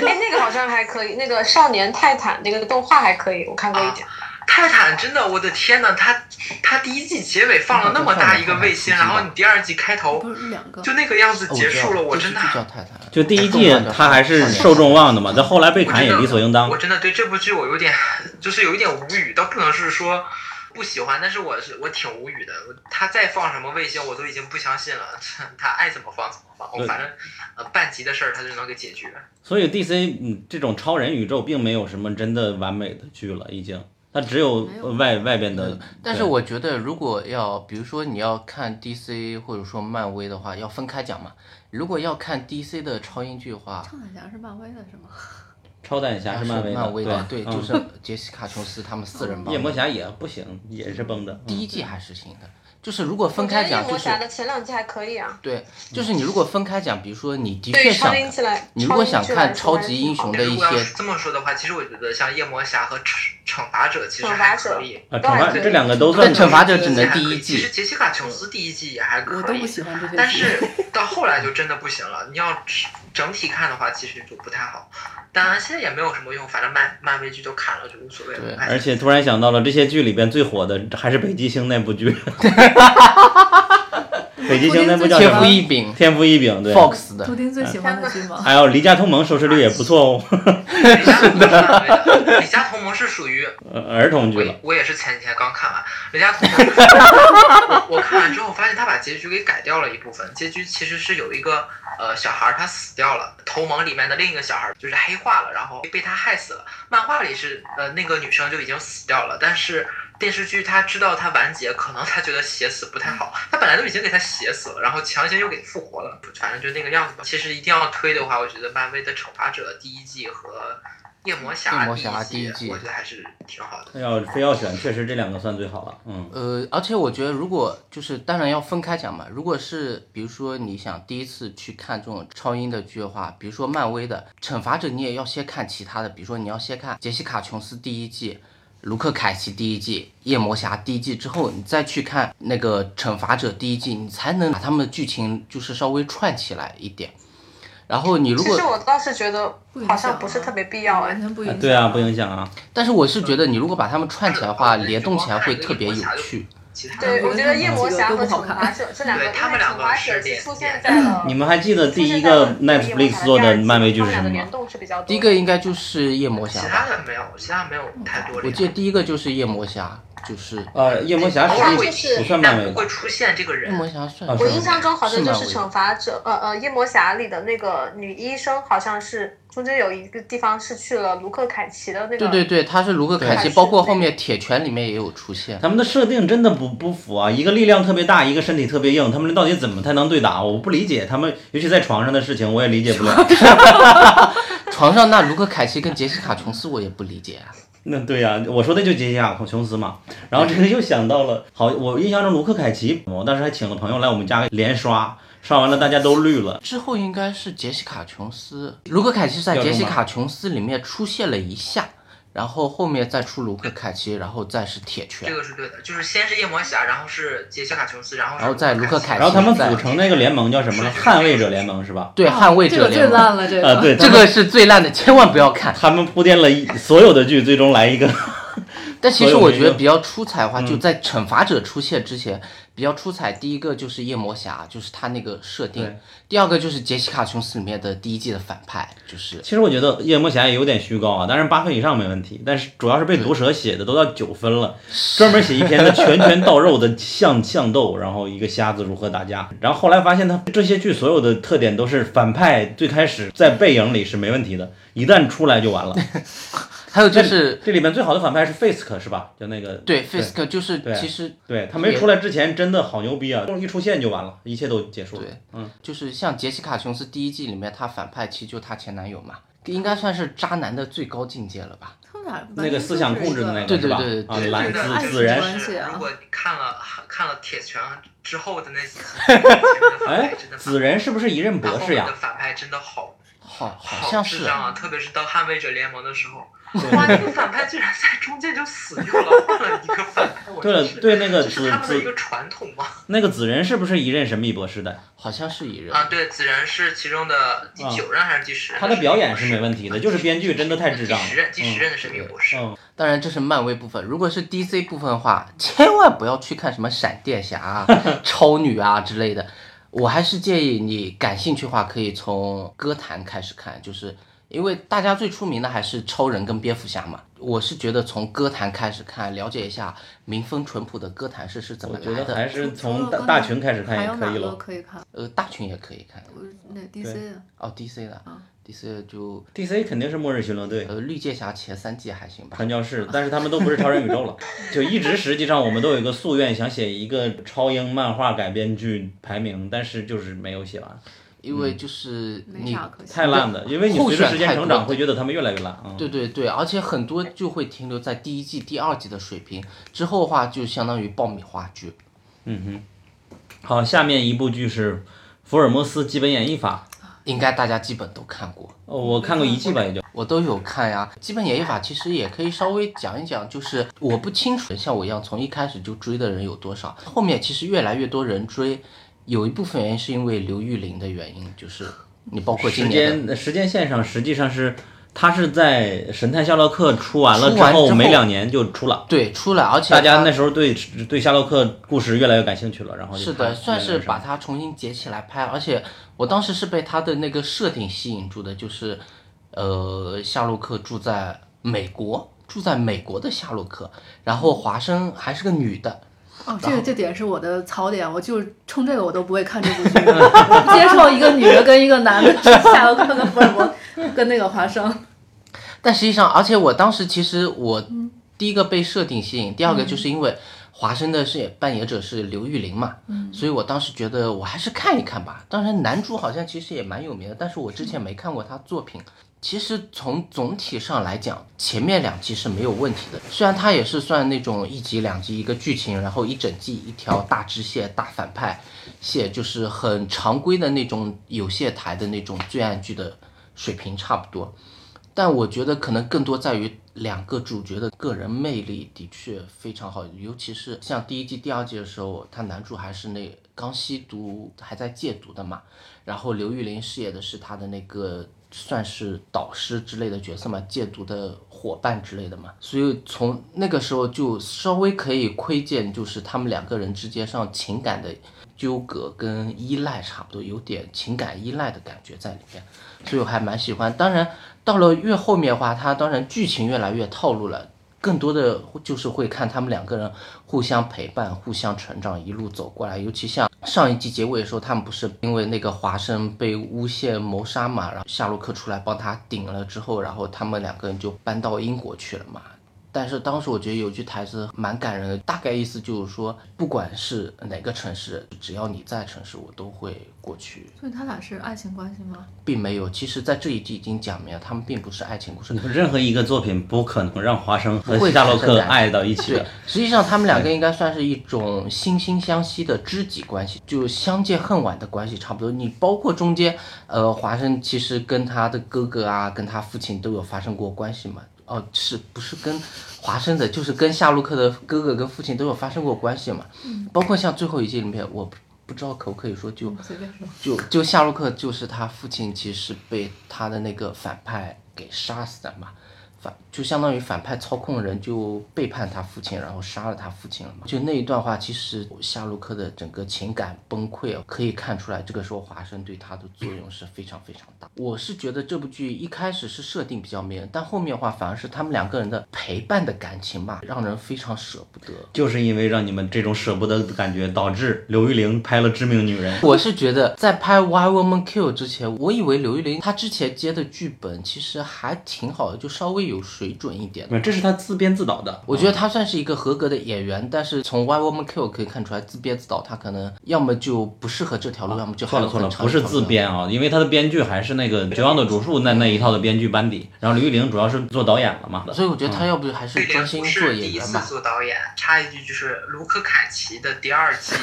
哎，那个好像还可以，那个少年泰坦那个动画还可以，我看过一点。泰泰坦真的，我的天呐，他他第一季结尾放了那么大一个卫星，然后你第二季开头就那个样子哦结束了，我真的叫泰坦，就第一季他还是受众望的嘛，但后来被砍也理所应当我。真的对这部剧我有点，就是有一点无语，倒不能是说不喜欢，但是我是我挺无语的。他再放什么卫星，我都已经不相信了。他爱怎么放怎么放，我反正呃半集的事儿他就能给解决。所以 DC 嗯这种超人宇宙并没有什么真的完美的剧了，已经，它只有外外边的。但是我觉得，如果要比如说你要看 DC 或者说漫威的话，要分开讲嘛。如果要看 DC 的超英剧的话，超胆侠是漫威的是吗？超胆侠是是漫威的，漫威的，对，嗯就是杰西卡琼斯他们四人帮。夜魔侠也不行，也是崩的。嗯第一季还是行的，就是如果分开讲，就是前两季还可以啊。对，就是你如果分开讲，比如说你的确想你如果想看超超级英雄的一些这么说的话，其实我觉得像夜魔侠和惩惩罚者其实还可以。啊，惩罚这两个都算但惩罚者只能第一季其实杰西卡琼斯第一季也还可以，我都不喜欢这些。但是到后来就真的不行了。你要整整体看的话，其实就不太好。当然现在也没有什么用，反正漫漫威剧都砍了，就无所谓了。对而且突然想到了，这些剧里边最火的还是北极星那部剧。北极星那部叫天赋？异禀天赋异禀，对。Fox 的图，丁最喜欢的剧吗？还有《离家同盟》收视率也不错哦，离家同盟是漫威的，李家同盟是属于呃儿童剧了我。我也是前几天刚看完离家同盟，我我看完之后发现他把结局给改掉了一部分，结局其实是有一个呃小孩儿他死掉了，同盟里面的另一个小孩儿就是黑化了，然后被他害死了。漫画里是呃那个女生就已经死掉了，但是电视剧他知道他完结，可能他觉得写死不太好，他本来都已经给他写死了，然后强行又给复活了，反正就那个样子吧。其实一定要推的话，我觉得漫威的惩罚者第一季和夜魔侠夜魔侠第一第一季我觉得还是挺好的。要非要选，确实这两个算最好了。嗯，呃，而且我觉得，如果就是当然要分开讲嘛。如果是比如说你想第一次去看这种超英的剧的话，比如说漫威的《惩罚者》，你也要先看其他的，比如说你要先看杰西卡琼斯第一季。卢克凯奇第一季，夜魔侠第一季之后，你再去看那个《惩罚者》第一季，你才能把他们的剧情就是稍微串起来一点。然后你如果其实我倒是觉得好像不是特别必要哎完。全不影响。对啊，不影响啊。但是我是觉得，你如果把它们串起来的话，联动起来会特别有趣。其他对，我觉得夜魔侠和惩罚者这两个，对他们两个惩罚者是出现在了。你们还记得第一个 Netflix 做的漫威剧是什么吗。第一个应该就是夜魔侠其吧他，的没有，其他没有太多。我记得第一个就是夜魔侠，就是呃，夜魔侠是不算漫威不会。出现这个夜魔。侠算啊我印象中好像就是惩罚者，呃呃，夜魔侠里的那个女医生，好像是中间有一个地方是去了卢克凯奇的那个。对对对，他是卢克凯奇，包括后面铁拳里面也有出现。他们的设定真的不不符啊！一个力量特别大，一个身体特别硬，他们到底怎么才能对打？我不理解他们，尤其在床上的事情，我也理解不了。床上那卢克凯奇跟杰西卡琼斯我也不理解啊。那对呀、我说的就杰西卡琼斯嘛。然后这个又想到了，好，我印象中卢克凯奇，我当时还请了朋友来我们家连刷，刷完了大家都绿了。之后应该是杰西卡琼斯，卢克凯奇在杰西卡琼斯里面出现了一下，然后后面再出卢克凯奇，然后再是铁拳这，个是对的，就是先是夜魔侠，然后是杰西卡琼斯，然后然后再卢克凯奇然后他们组成那个联盟叫什么呢？捍卫者联盟是吧？对，捍卫这个最者联盟，烂了，这呃，个。对，这个是最烂的，千万不要看。他们铺垫了一所有的剧，最终来一个。但其实我觉得比较出彩的嗯话，就在惩罚者出现之前，比较出彩。第一个就是夜魔侠，就是他那个设定；第二个就是杰西卡琼斯里面的第一季的反派，就是其实我觉得夜魔侠也有点虚高啊，当然八分以上没问题，但是主要是被毒蛇写的都到九分了，专门写一篇的拳拳到肉的相相斗，然后一个瞎子如何打架，然后后来发现他这些剧所有的特点都是反派最开始在背影里是没问题的，一旦出来就完了。还有就是这里面最好的反派是 Fisk 是吧？就那个对 Fisk，就是对其实对他没出来之前真的好牛逼啊，一出现就完了，一切都结束了。对嗯，就是像杰西卡琼斯第一季里面，他反派其实就她前男友嘛，应该算是渣男的最高境界了吧？那个思想控制的那个对？对对对啊，对子子人啊关系啊如果你看了看了铁拳之后的那几集，哎子人是不是一任博士呀？反派真的好好好好像是啊，特别是到捍卫者联盟的时候，哇，那个反派居然在中间就死掉了，换了一个反派。对了，对那个紫这是他们的一紫个传统嘛。那个紫人是不是一任神秘博士的？好像是一任。啊，对，子然是其中的第九任还是第十任？他的表演是没问题的，就是编剧真的太智障了。第十任，第十任的神秘博士。嗯，当然这是漫威部分，如果是 DC 部分的话，千万不要去看什么闪电侠啊、超女啊之类的。我还是建议你感兴趣的话，可以从歌坛开始看，就是因为大家最出名的还是超人跟蝙蝠侠嘛。我是觉得从歌坛开始看，了解一下民风淳朴的歌坛是是怎么我觉得来的。还是从大大群开始看也可以了。可以看？呃，大群也可以看。我那 DC 的哦，DC 的啊，DC 的就 DC 肯定是末日巡逻队。呃绿界侠前三季还行吧。传教士，但是他们都不是超人宇宙了。就一直实际上我们都有一个夙愿，想写一个超英漫画改编剧排名，但是就是没有写完，因为就是你。太烂的。因为你随着时间成长，会觉得他们越来越烂啊。对对对，而且很多就会停留在第一季、第二季的水平，之后的话就相当于爆米花剧。嗯哼好，下面一部剧是《福尔摩斯基本演绎法应该大家基本都看过，》，哦我看过一季吧，也就。我都有看呀。基本演绎法其实也可以稍微讲一讲，就是我不清楚像我一样从一开始就追的人有多少，后面其实越来越多人追，有一部分原因是因为刘玉玲的原因，就是你包括今时间时间线上实际上是，他是在《神探夏洛克》出完了之后没两年就出了。对出了，而且大家那时候对对夏洛克故事越来越感兴趣了，然后就是的，算是把它重新捡起来拍，而且我当时是被他的那个设定吸引住的，就是，呃，夏洛克住在美国，住在美国的夏洛克，然后华生还是个女的，哦，这个这点是我的槽点，我就冲这个我都不会看这部剧，我不接受一个女的跟一个男的夏洛克跟福尔摩跟那个华生。但实际上，而且我当时其实我第一个被设定吸引，第二个就是因为华生的饰演扮演者是刘玉玲嘛，所以我当时觉得我还是看一看吧。当然，男主好像其实也蛮有名的，但是我之前没看过他作品。其实从总体上来讲，前面两季是没有问题的。虽然它也是算那种一集两集一个剧情，然后一整季一条大支线、大反派线，就是很常规的那种有线台的那种罪案剧的水平差不多。但我觉得可能更多在于两个主角的个人魅力的确非常好，尤其是像第一季、第二季的时候，他男主还是那刚吸毒还在戒毒的嘛，然后刘玉玲饰演的是他的那个算是导师之类的角色嘛，戒毒的伙伴之类的嘛，所以从那个时候就稍微可以窥见，就是他们两个人之间上情感的纠葛跟依赖差不多，有点情感依赖的感觉在里面，所以我还蛮喜欢。当然，到了越后面的话，它当然剧情越来越套路了，更多的就是会看他们两个人互相陪伴、互相成长，一路走过来。尤其像上一季结尾的时候，他们不是因为那个华生被诬陷谋杀嘛，然后夏洛克出来帮他顶了之后，然后他们两个人就搬到英国去了嘛。但是当时我觉得有句台词蛮感人的，大概意思就是说，不管是哪个城市，只要你在城市，我都会过去。所以他俩是爱情关系吗？并没有，其实，在这一季已经讲明了，他们并不是爱情故事。任何一个作品不可能让华生和夏洛克爱到一起对的。，实际上他们两个应该算是一种惺惺相惜的知己关系，就相见恨晚的关系差不多。你包括中间，呃，华生其实跟他的哥哥啊，跟他父亲都有发生过关系嘛。哦，是不是跟华生的，就是跟夏洛克的哥哥跟父亲都有发生过关系嘛？包括像最后一季里面，我不不知道可不可以说就。就就夏洛克就是他父亲，其实被他的那个反派给杀死的嘛，反就相当于反派操控人就背叛他父亲，然后杀了他父亲了嘛。就那一段话，其实夏洛克的整个情感崩溃啊，可以看出来，这个时候华生对他的作用是非常非常大。我是觉得这部剧一开始是设定比较迷人，但后面的话反而是他们两个人的陪伴的感情吧，让人非常舍不得。就是因为让你们这种舍不得的感觉，导致刘玉玲拍了《致命女人》。我是觉得在拍《Why Woman Kill》之前，我以为刘玉玲她之前接的剧本其实还挺好的，就稍微有水准一点。这是他自编自导的。我觉得他算是一个合格的演员，但是从《Why Woman Kill》可以看出来，自编自导他可能要么就不适合这条路，要么就还错了错了，不是自编啊，因为他的编剧还是那个《绝望的主树》那那一套的编剧班底，然后刘玉玲主要是做导演了嘛。所以我觉得他要不还是专心不做是第一次演员吧。做导演，插一句就是卢克凯奇的第二季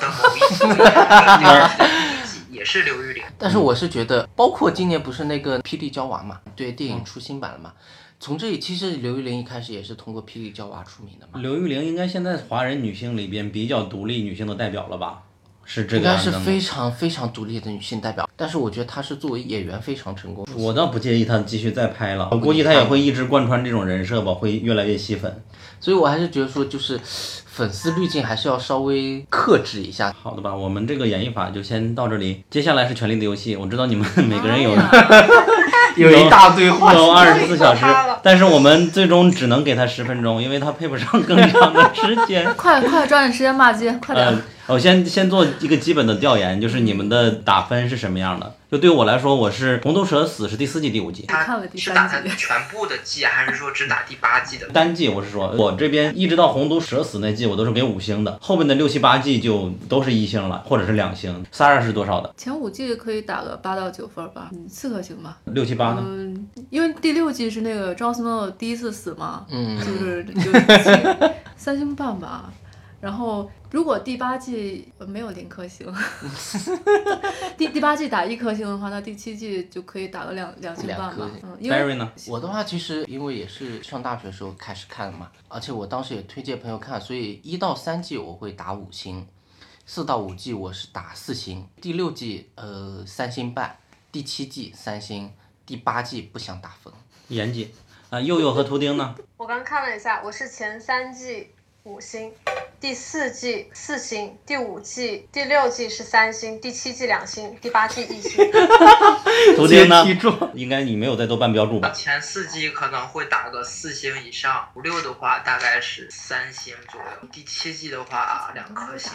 的某一集，第二季第一季也是刘玉玲。但是我是觉得，包括今年不是那个《霹雳娇娃》嘛，对，电影出新版了嘛。从这里，其实刘玉玲一开始也是通过《霹雳娇娃》出名的嘛，刘玉玲应该现在华人女性里边比较独立女性的代表了吧？是这个应该是？非常非常独立的女性代表。但是我觉得她是作为演员非常成功。我倒不介意她继续再拍了，我估计她也会一直贯穿这种人设吧，会越来越吸粉。所以我还是觉得说，就是粉丝滤镜还是要稍微克制一下。好的吧，我们这个演绎法就先到这里，接下来是《权力的游戏》，我知道你们 每个人有、有一大堆话有二十四小时但是我们最终只能给他十分钟，因为他配不上更长的时间。快快抓紧时间骂街，快点！呃，我先先做一个基本的调研，就是你们的打分是什么样的？就对我来说，我是《红毒蛇死》是第四季第五季，看了第三是打它集全部的季，还是说只打第八季的？单季我是说，我这边一直到《红毒蛇死》那季我都是给五星的，后面的六七八季就都是一星了，或者是两星。Sara 是多少的？前五季可以打个八到九分吧，嗯，四颗星吧。六七八呢？嗯，因为第六季是那个 Jon Snow 第一次死嘛，嗯就是就 三星半吧。然后如果第八季呃没有零颗星，第第八季打一颗星的话，那第七季就可以打个两两星半吧两颗星。嗯，因为 Barry 呢？我的话，其实因为也是上大学的时候开始看的嘛，而且我当时也推荐朋友看，所以一到三季我会打五星，四到五季我是打四星，第六季呃三星半，第七季三星，第八季不想打分。严谨啊，佑佑和图钉呢？我刚看了一下，我是前三季五星，第四季四星，第五季、第六季是三星，第七季两星，第八季一星。昨天呢？应该你没有在豆瓣标注吧？前四季可能会打个四星以上，五六的话大概是三星左右，第七季的话两颗星，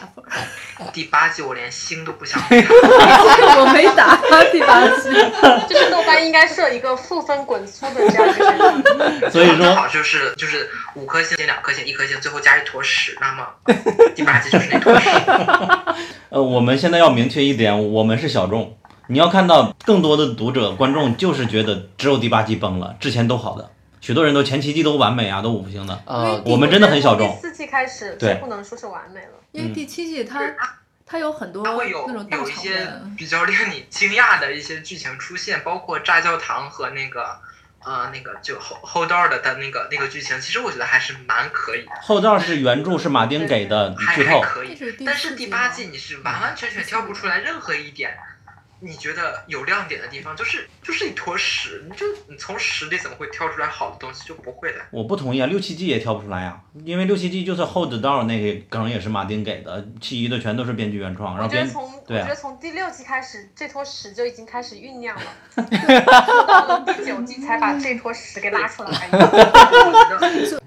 第八季我连星都不想打。我没打第八季，就是豆瓣应该设一个负分滚粗的这样一个。所以说正好就是就是五颗星、两颗星、一颗星，最后加一坨屎，那么第八季就是那坨屎。呃，我们现在要明确一点，我们是小众。你要看到更多的读者、观众就是觉得只有第八季崩了，之前都好的，许多人都前七季都完美啊，都五星的。呃，我们真的很小众第四季开始对就不能说是完美了。因为第七季它它有很多它会有那种大有一些。比较令你惊讶的一些剧情出现，包括炸教堂和那个呃那个就后后道的的那个那个剧情，其实我觉得还是蛮可以的，后道是原著是马丁给的还剧透，还可以但是第八季你是完完全全挑不出来任何一点。你觉得有亮点的地方，就是就是一坨屎，你就你从屎里怎么会挑出来好的东西？就不会的。我不同意啊，六七季也挑不出来啊，因为六七季就是后的道那个梗也是马丁给的，其余的全都是编剧原创，然后编我觉得从我对啊觉得从第六季开始，这坨屎就已经开始酝酿了，就到了第九季才把这坨屎给拉出来。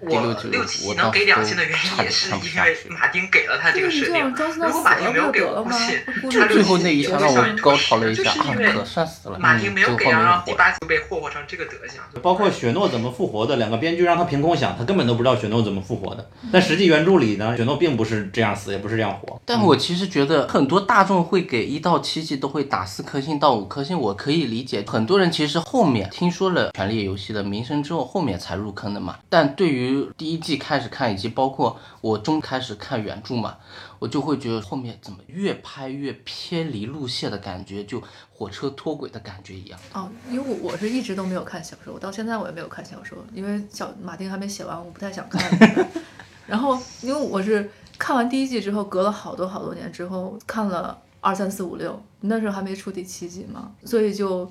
我六七我能给两星的原因也是因为 马丁给了他这个设定。如果马丁没有给我估计就最后那一下让我高潮了一下，啊，就是因为可算死了。马丁没有给，就后面让第。八季被霍霍成这个德行。包括雪诺怎么复活的，两个编剧让他凭空想，他根本都不知道雪诺怎么复活的。但实际原著里呢，雪诺并不是这样死，也不是这样活。但我其实觉得很多大众会给一到七季都会打四颗星到五颗星，我可以理解。很多人其实后面听说了《权力游戏》的名声之后，后面才入坑的嘛。但对于第一季开始看，以及包括我中开始看原著嘛，我就会觉得后面怎么越拍越偏离路线的感觉，就火车脱轨的感觉一样。哦，因为我我是一直都没有看小说，我到现在我也没有看小说，因为小马丁还没写完，我不太想看。然后因为我是看完第一季之后，隔了好多好多年之后看了二三四五六，那时候还没出第七季嘛，所以就。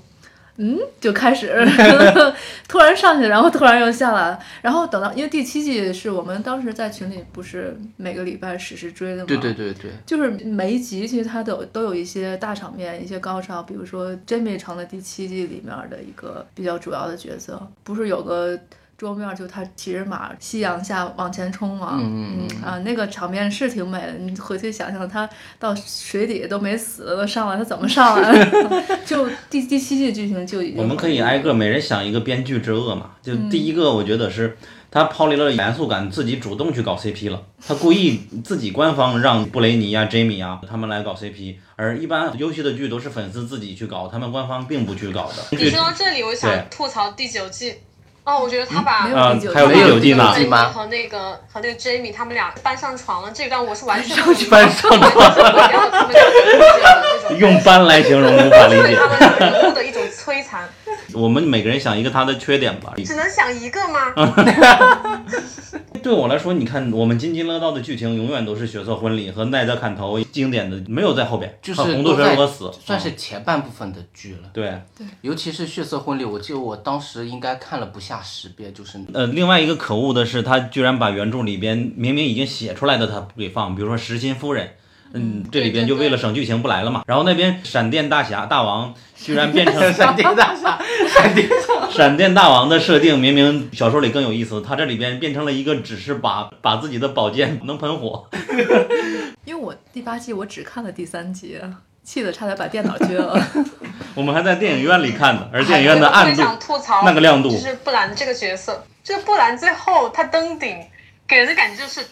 嗯，就开始 突然上去，然后突然又下来了，然后等到因为第七季是我们当时在群里不是每个礼拜实时追的嘛，对对对对，就是每一集其实它都有都有一些大场面、一些高潮，比如说 Jamie 成了第七季里面的一个比较主要的角色，不是有个桌面就他骑着马夕阳下往前冲嘛，嗯嗯啊，那个场面是挺美的，你回去想想他到水底都没死都上来，他怎么上来的？就第第七季剧情就已经我们可以挨个每人想一个编剧之恶嘛。就第一个，我觉得是他抛离了严肃感，自己主动去搞 CP 了。他故意自己官方让布雷尼呀、Jamie 啊他们来搞 CP，而一般优秀的剧都是粉丝自己去搞，他们官方并不去搞的。你说到这里，我想吐槽第九季。哦，我觉得他把还有啊第九季，还有第九季呢布雷尼吗和那个和那个 Jamie 他们俩搬上床了，这一段我是完全搬上床，用“搬”来形容无法理解。的一种摧残。我们每个人想一个他的缺点吧。只能想一个吗？对我来说，你看我们津津乐道的剧情永远都是血色婚礼和奈德砍头经典的，没有在后边，就是红豆都在水如何死，算是嗯前半部分的剧了。对。尤其是血色婚礼，我记得我当时应该看了不下十遍，就是呃，另外一个可恶的是，他居然把原著里边明明已经写出来的他不给放，比如说石心夫人。嗯，这里边就为了省剧情不来了嘛。然后那边闪电大侠大王居然变成 闪电大侠，闪 电闪电大王的设定明明小说里更有意思，他这里边变成了一个只是把把自己的宝剑能喷火，因为我第八季我只看了第三集，气得差点把电脑撅了。我们还在电影院里看的，而电影院的暗度想吐槽那个亮度就是布兰这个角色，就是布兰最后他登顶。给人的感觉就是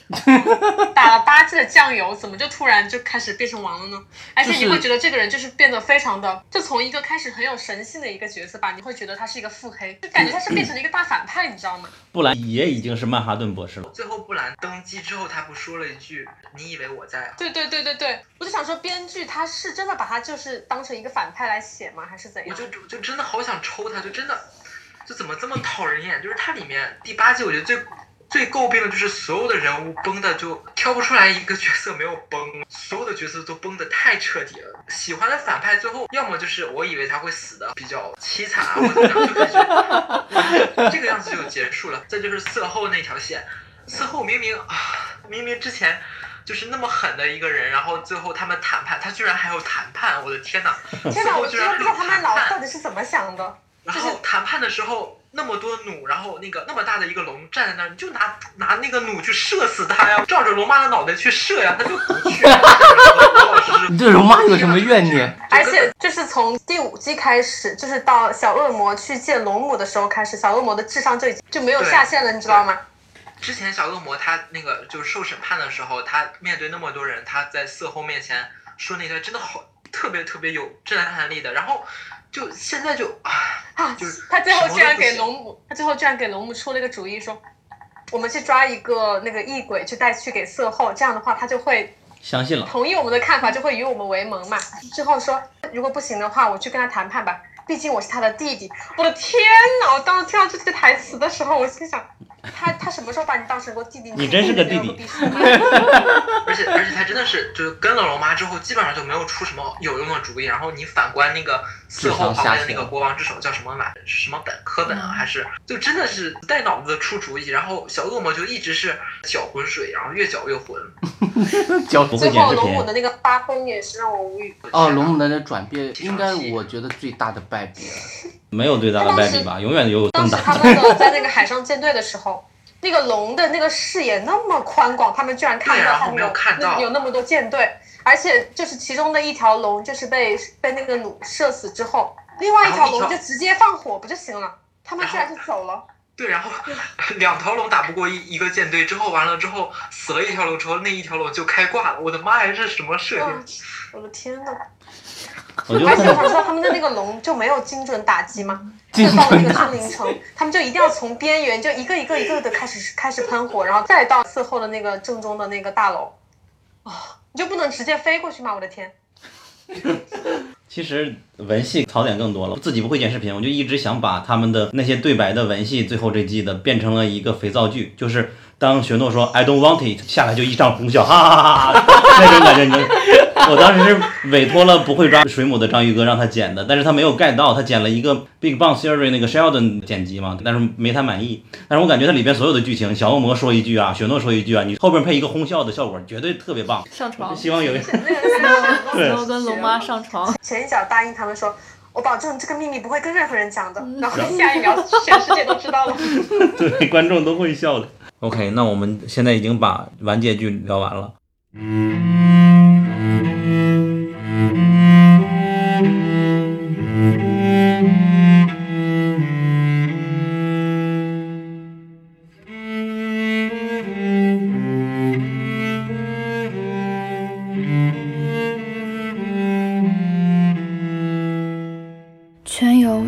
打了八季的酱油，怎么就突然就开始变成王了呢？而且你会觉得这个人就是变得非常的，就从一个开始很有神性的一个角色吧，你会觉得他是一个腹黑，就感觉他是变成了一个大反派，你知道吗？布兰也已经是曼哈顿博士了。最后布兰登基之后，他不说了一句：“你以为我在啊对对对对对，我就想说，编剧他是真的把他就是当成一个反派来写吗？还是怎？”样？我就就就真的好想抽他，就真的就怎么这么讨人厌？就是它里面第八季，我觉得最最诟病的就是所有的人物崩的就挑不出来一个角色没有崩，所有的角色都崩的太彻底了。喜欢的反派最后要么就是我以为他会死的比较凄惨啊，或者怎么样，就感觉 这个样子就结束了。再就是色后那条线，色后明明啊，明明之前。就是那么狠的一个人，然后最后他们谈判，他居然还有谈判，我的天哪！天哪，最后我居然还有道他们脑谈判到底是怎么想的。然后谈判的时候那么多弩，然后那个那么大的一个龙站在那儿，你就拿拿那个弩去射死他呀，照着龙妈的脑袋去射呀，他就不去。你对龙妈有什么怨念？而且就是从第五季开始，就是到小恶魔去见龙母的时候开始，小恶魔的智商就已经就没有下限了，你知道吗？之前小恶魔他那个就是受审判的时候，他面对那么多人，他在色后面前说那段真的好特别特别有震撼力的，然后就现在就啊，啊就是，他最后居然给龙母，他最后居然给龙母出了一个主意，说我们去抓一个那个异鬼，去带去给色后，这样的话他就会相信了，同意我们的看法，就会与我们为盟嘛。之后说如果不行的话，我去跟他谈判吧，毕竟我是他的弟弟。我的天呐！我当时听到这句台词的时候，我心想，他他什么时候把你当成过弟弟？你真是个弟弟 而且而且他真的是就是跟了龙妈之后，基本上就没有出什么有用的主意。然后你反观那个色后旁边的那个国王之手叫什么来？什么本科本啊？还是就真的是带脑子出主意。然后小恶魔就一直是搅浑水，然后越搅越浑。交不会最后龙母。的那个发疯也是让我无语。哦，龙母的那转变，应该我觉得最大的败笔了。没有最大的败笔吧，永远有更当时他大。们 在那个海上舰队的时候，那个龙的那个视野那么宽广，他们居然看对然后没有那么多舰队，而且就是其中的一条龙就是被被那个弩射死之后，另外一条龙就直接放火不就行了？他们居然就走了。对，然后 两条龙打不过一一个舰队之后，完了之后死了一条龙之后，那一条龙就开挂了。我的妈呀，这是什么设嗯定？，我的天呐！而且我看想说，他们的那个龙就没有精准打击吗？精就到那个森林城，他们就一定要从边缘就一个一个一个的开始开始喷火，然后再到最后的那个正中的那个大楼。啊、你就不能直接飞过去吗？我的天！其实文戏槽点更多了，自己不会剪视频，我就一直想把他们的那些对白的文戏，最后这季的变成了一个肥皂剧，就是当雪诺说 I don't want it 下来就一场哄笑，哈哈哈哈，那种感觉，你知道。我当时是委托了不会抓水母的章鱼哥让他剪的，但是他没有 get 到，他剪了一个 Big Bang Theory 那个 Sheldon 剪辑嘛，但是没太满意。但是我感觉它里边所有的剧情，小恶魔说一句啊，雪诺说一句啊，你后边配一个哄笑的效果，绝对特别棒。上床，希望有一然后 跟龙妈上床，前一脚答应他们说，我保证这个秘密不会跟任何人讲的，然后下一秒全世界都知道了。对，观众都会笑的。OK，那我们现在已经把完结剧聊完了。全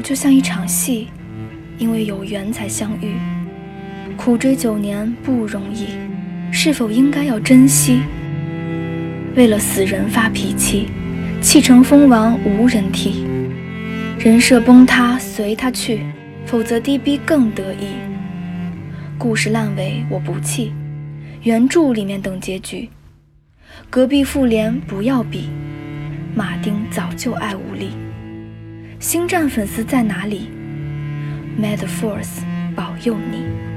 就像一场戏，因为有缘才相遇。苦追九年不容易，是否应该要珍惜？为了死人发脾气，气成疯王无人替。人设崩塌随他去，否则低逼更得意。故事烂尾，我不气。原著里面等结局。隔壁妇联不要比，马丁早就爱无力。星战粉丝在哪里？Metaphors 保佑你。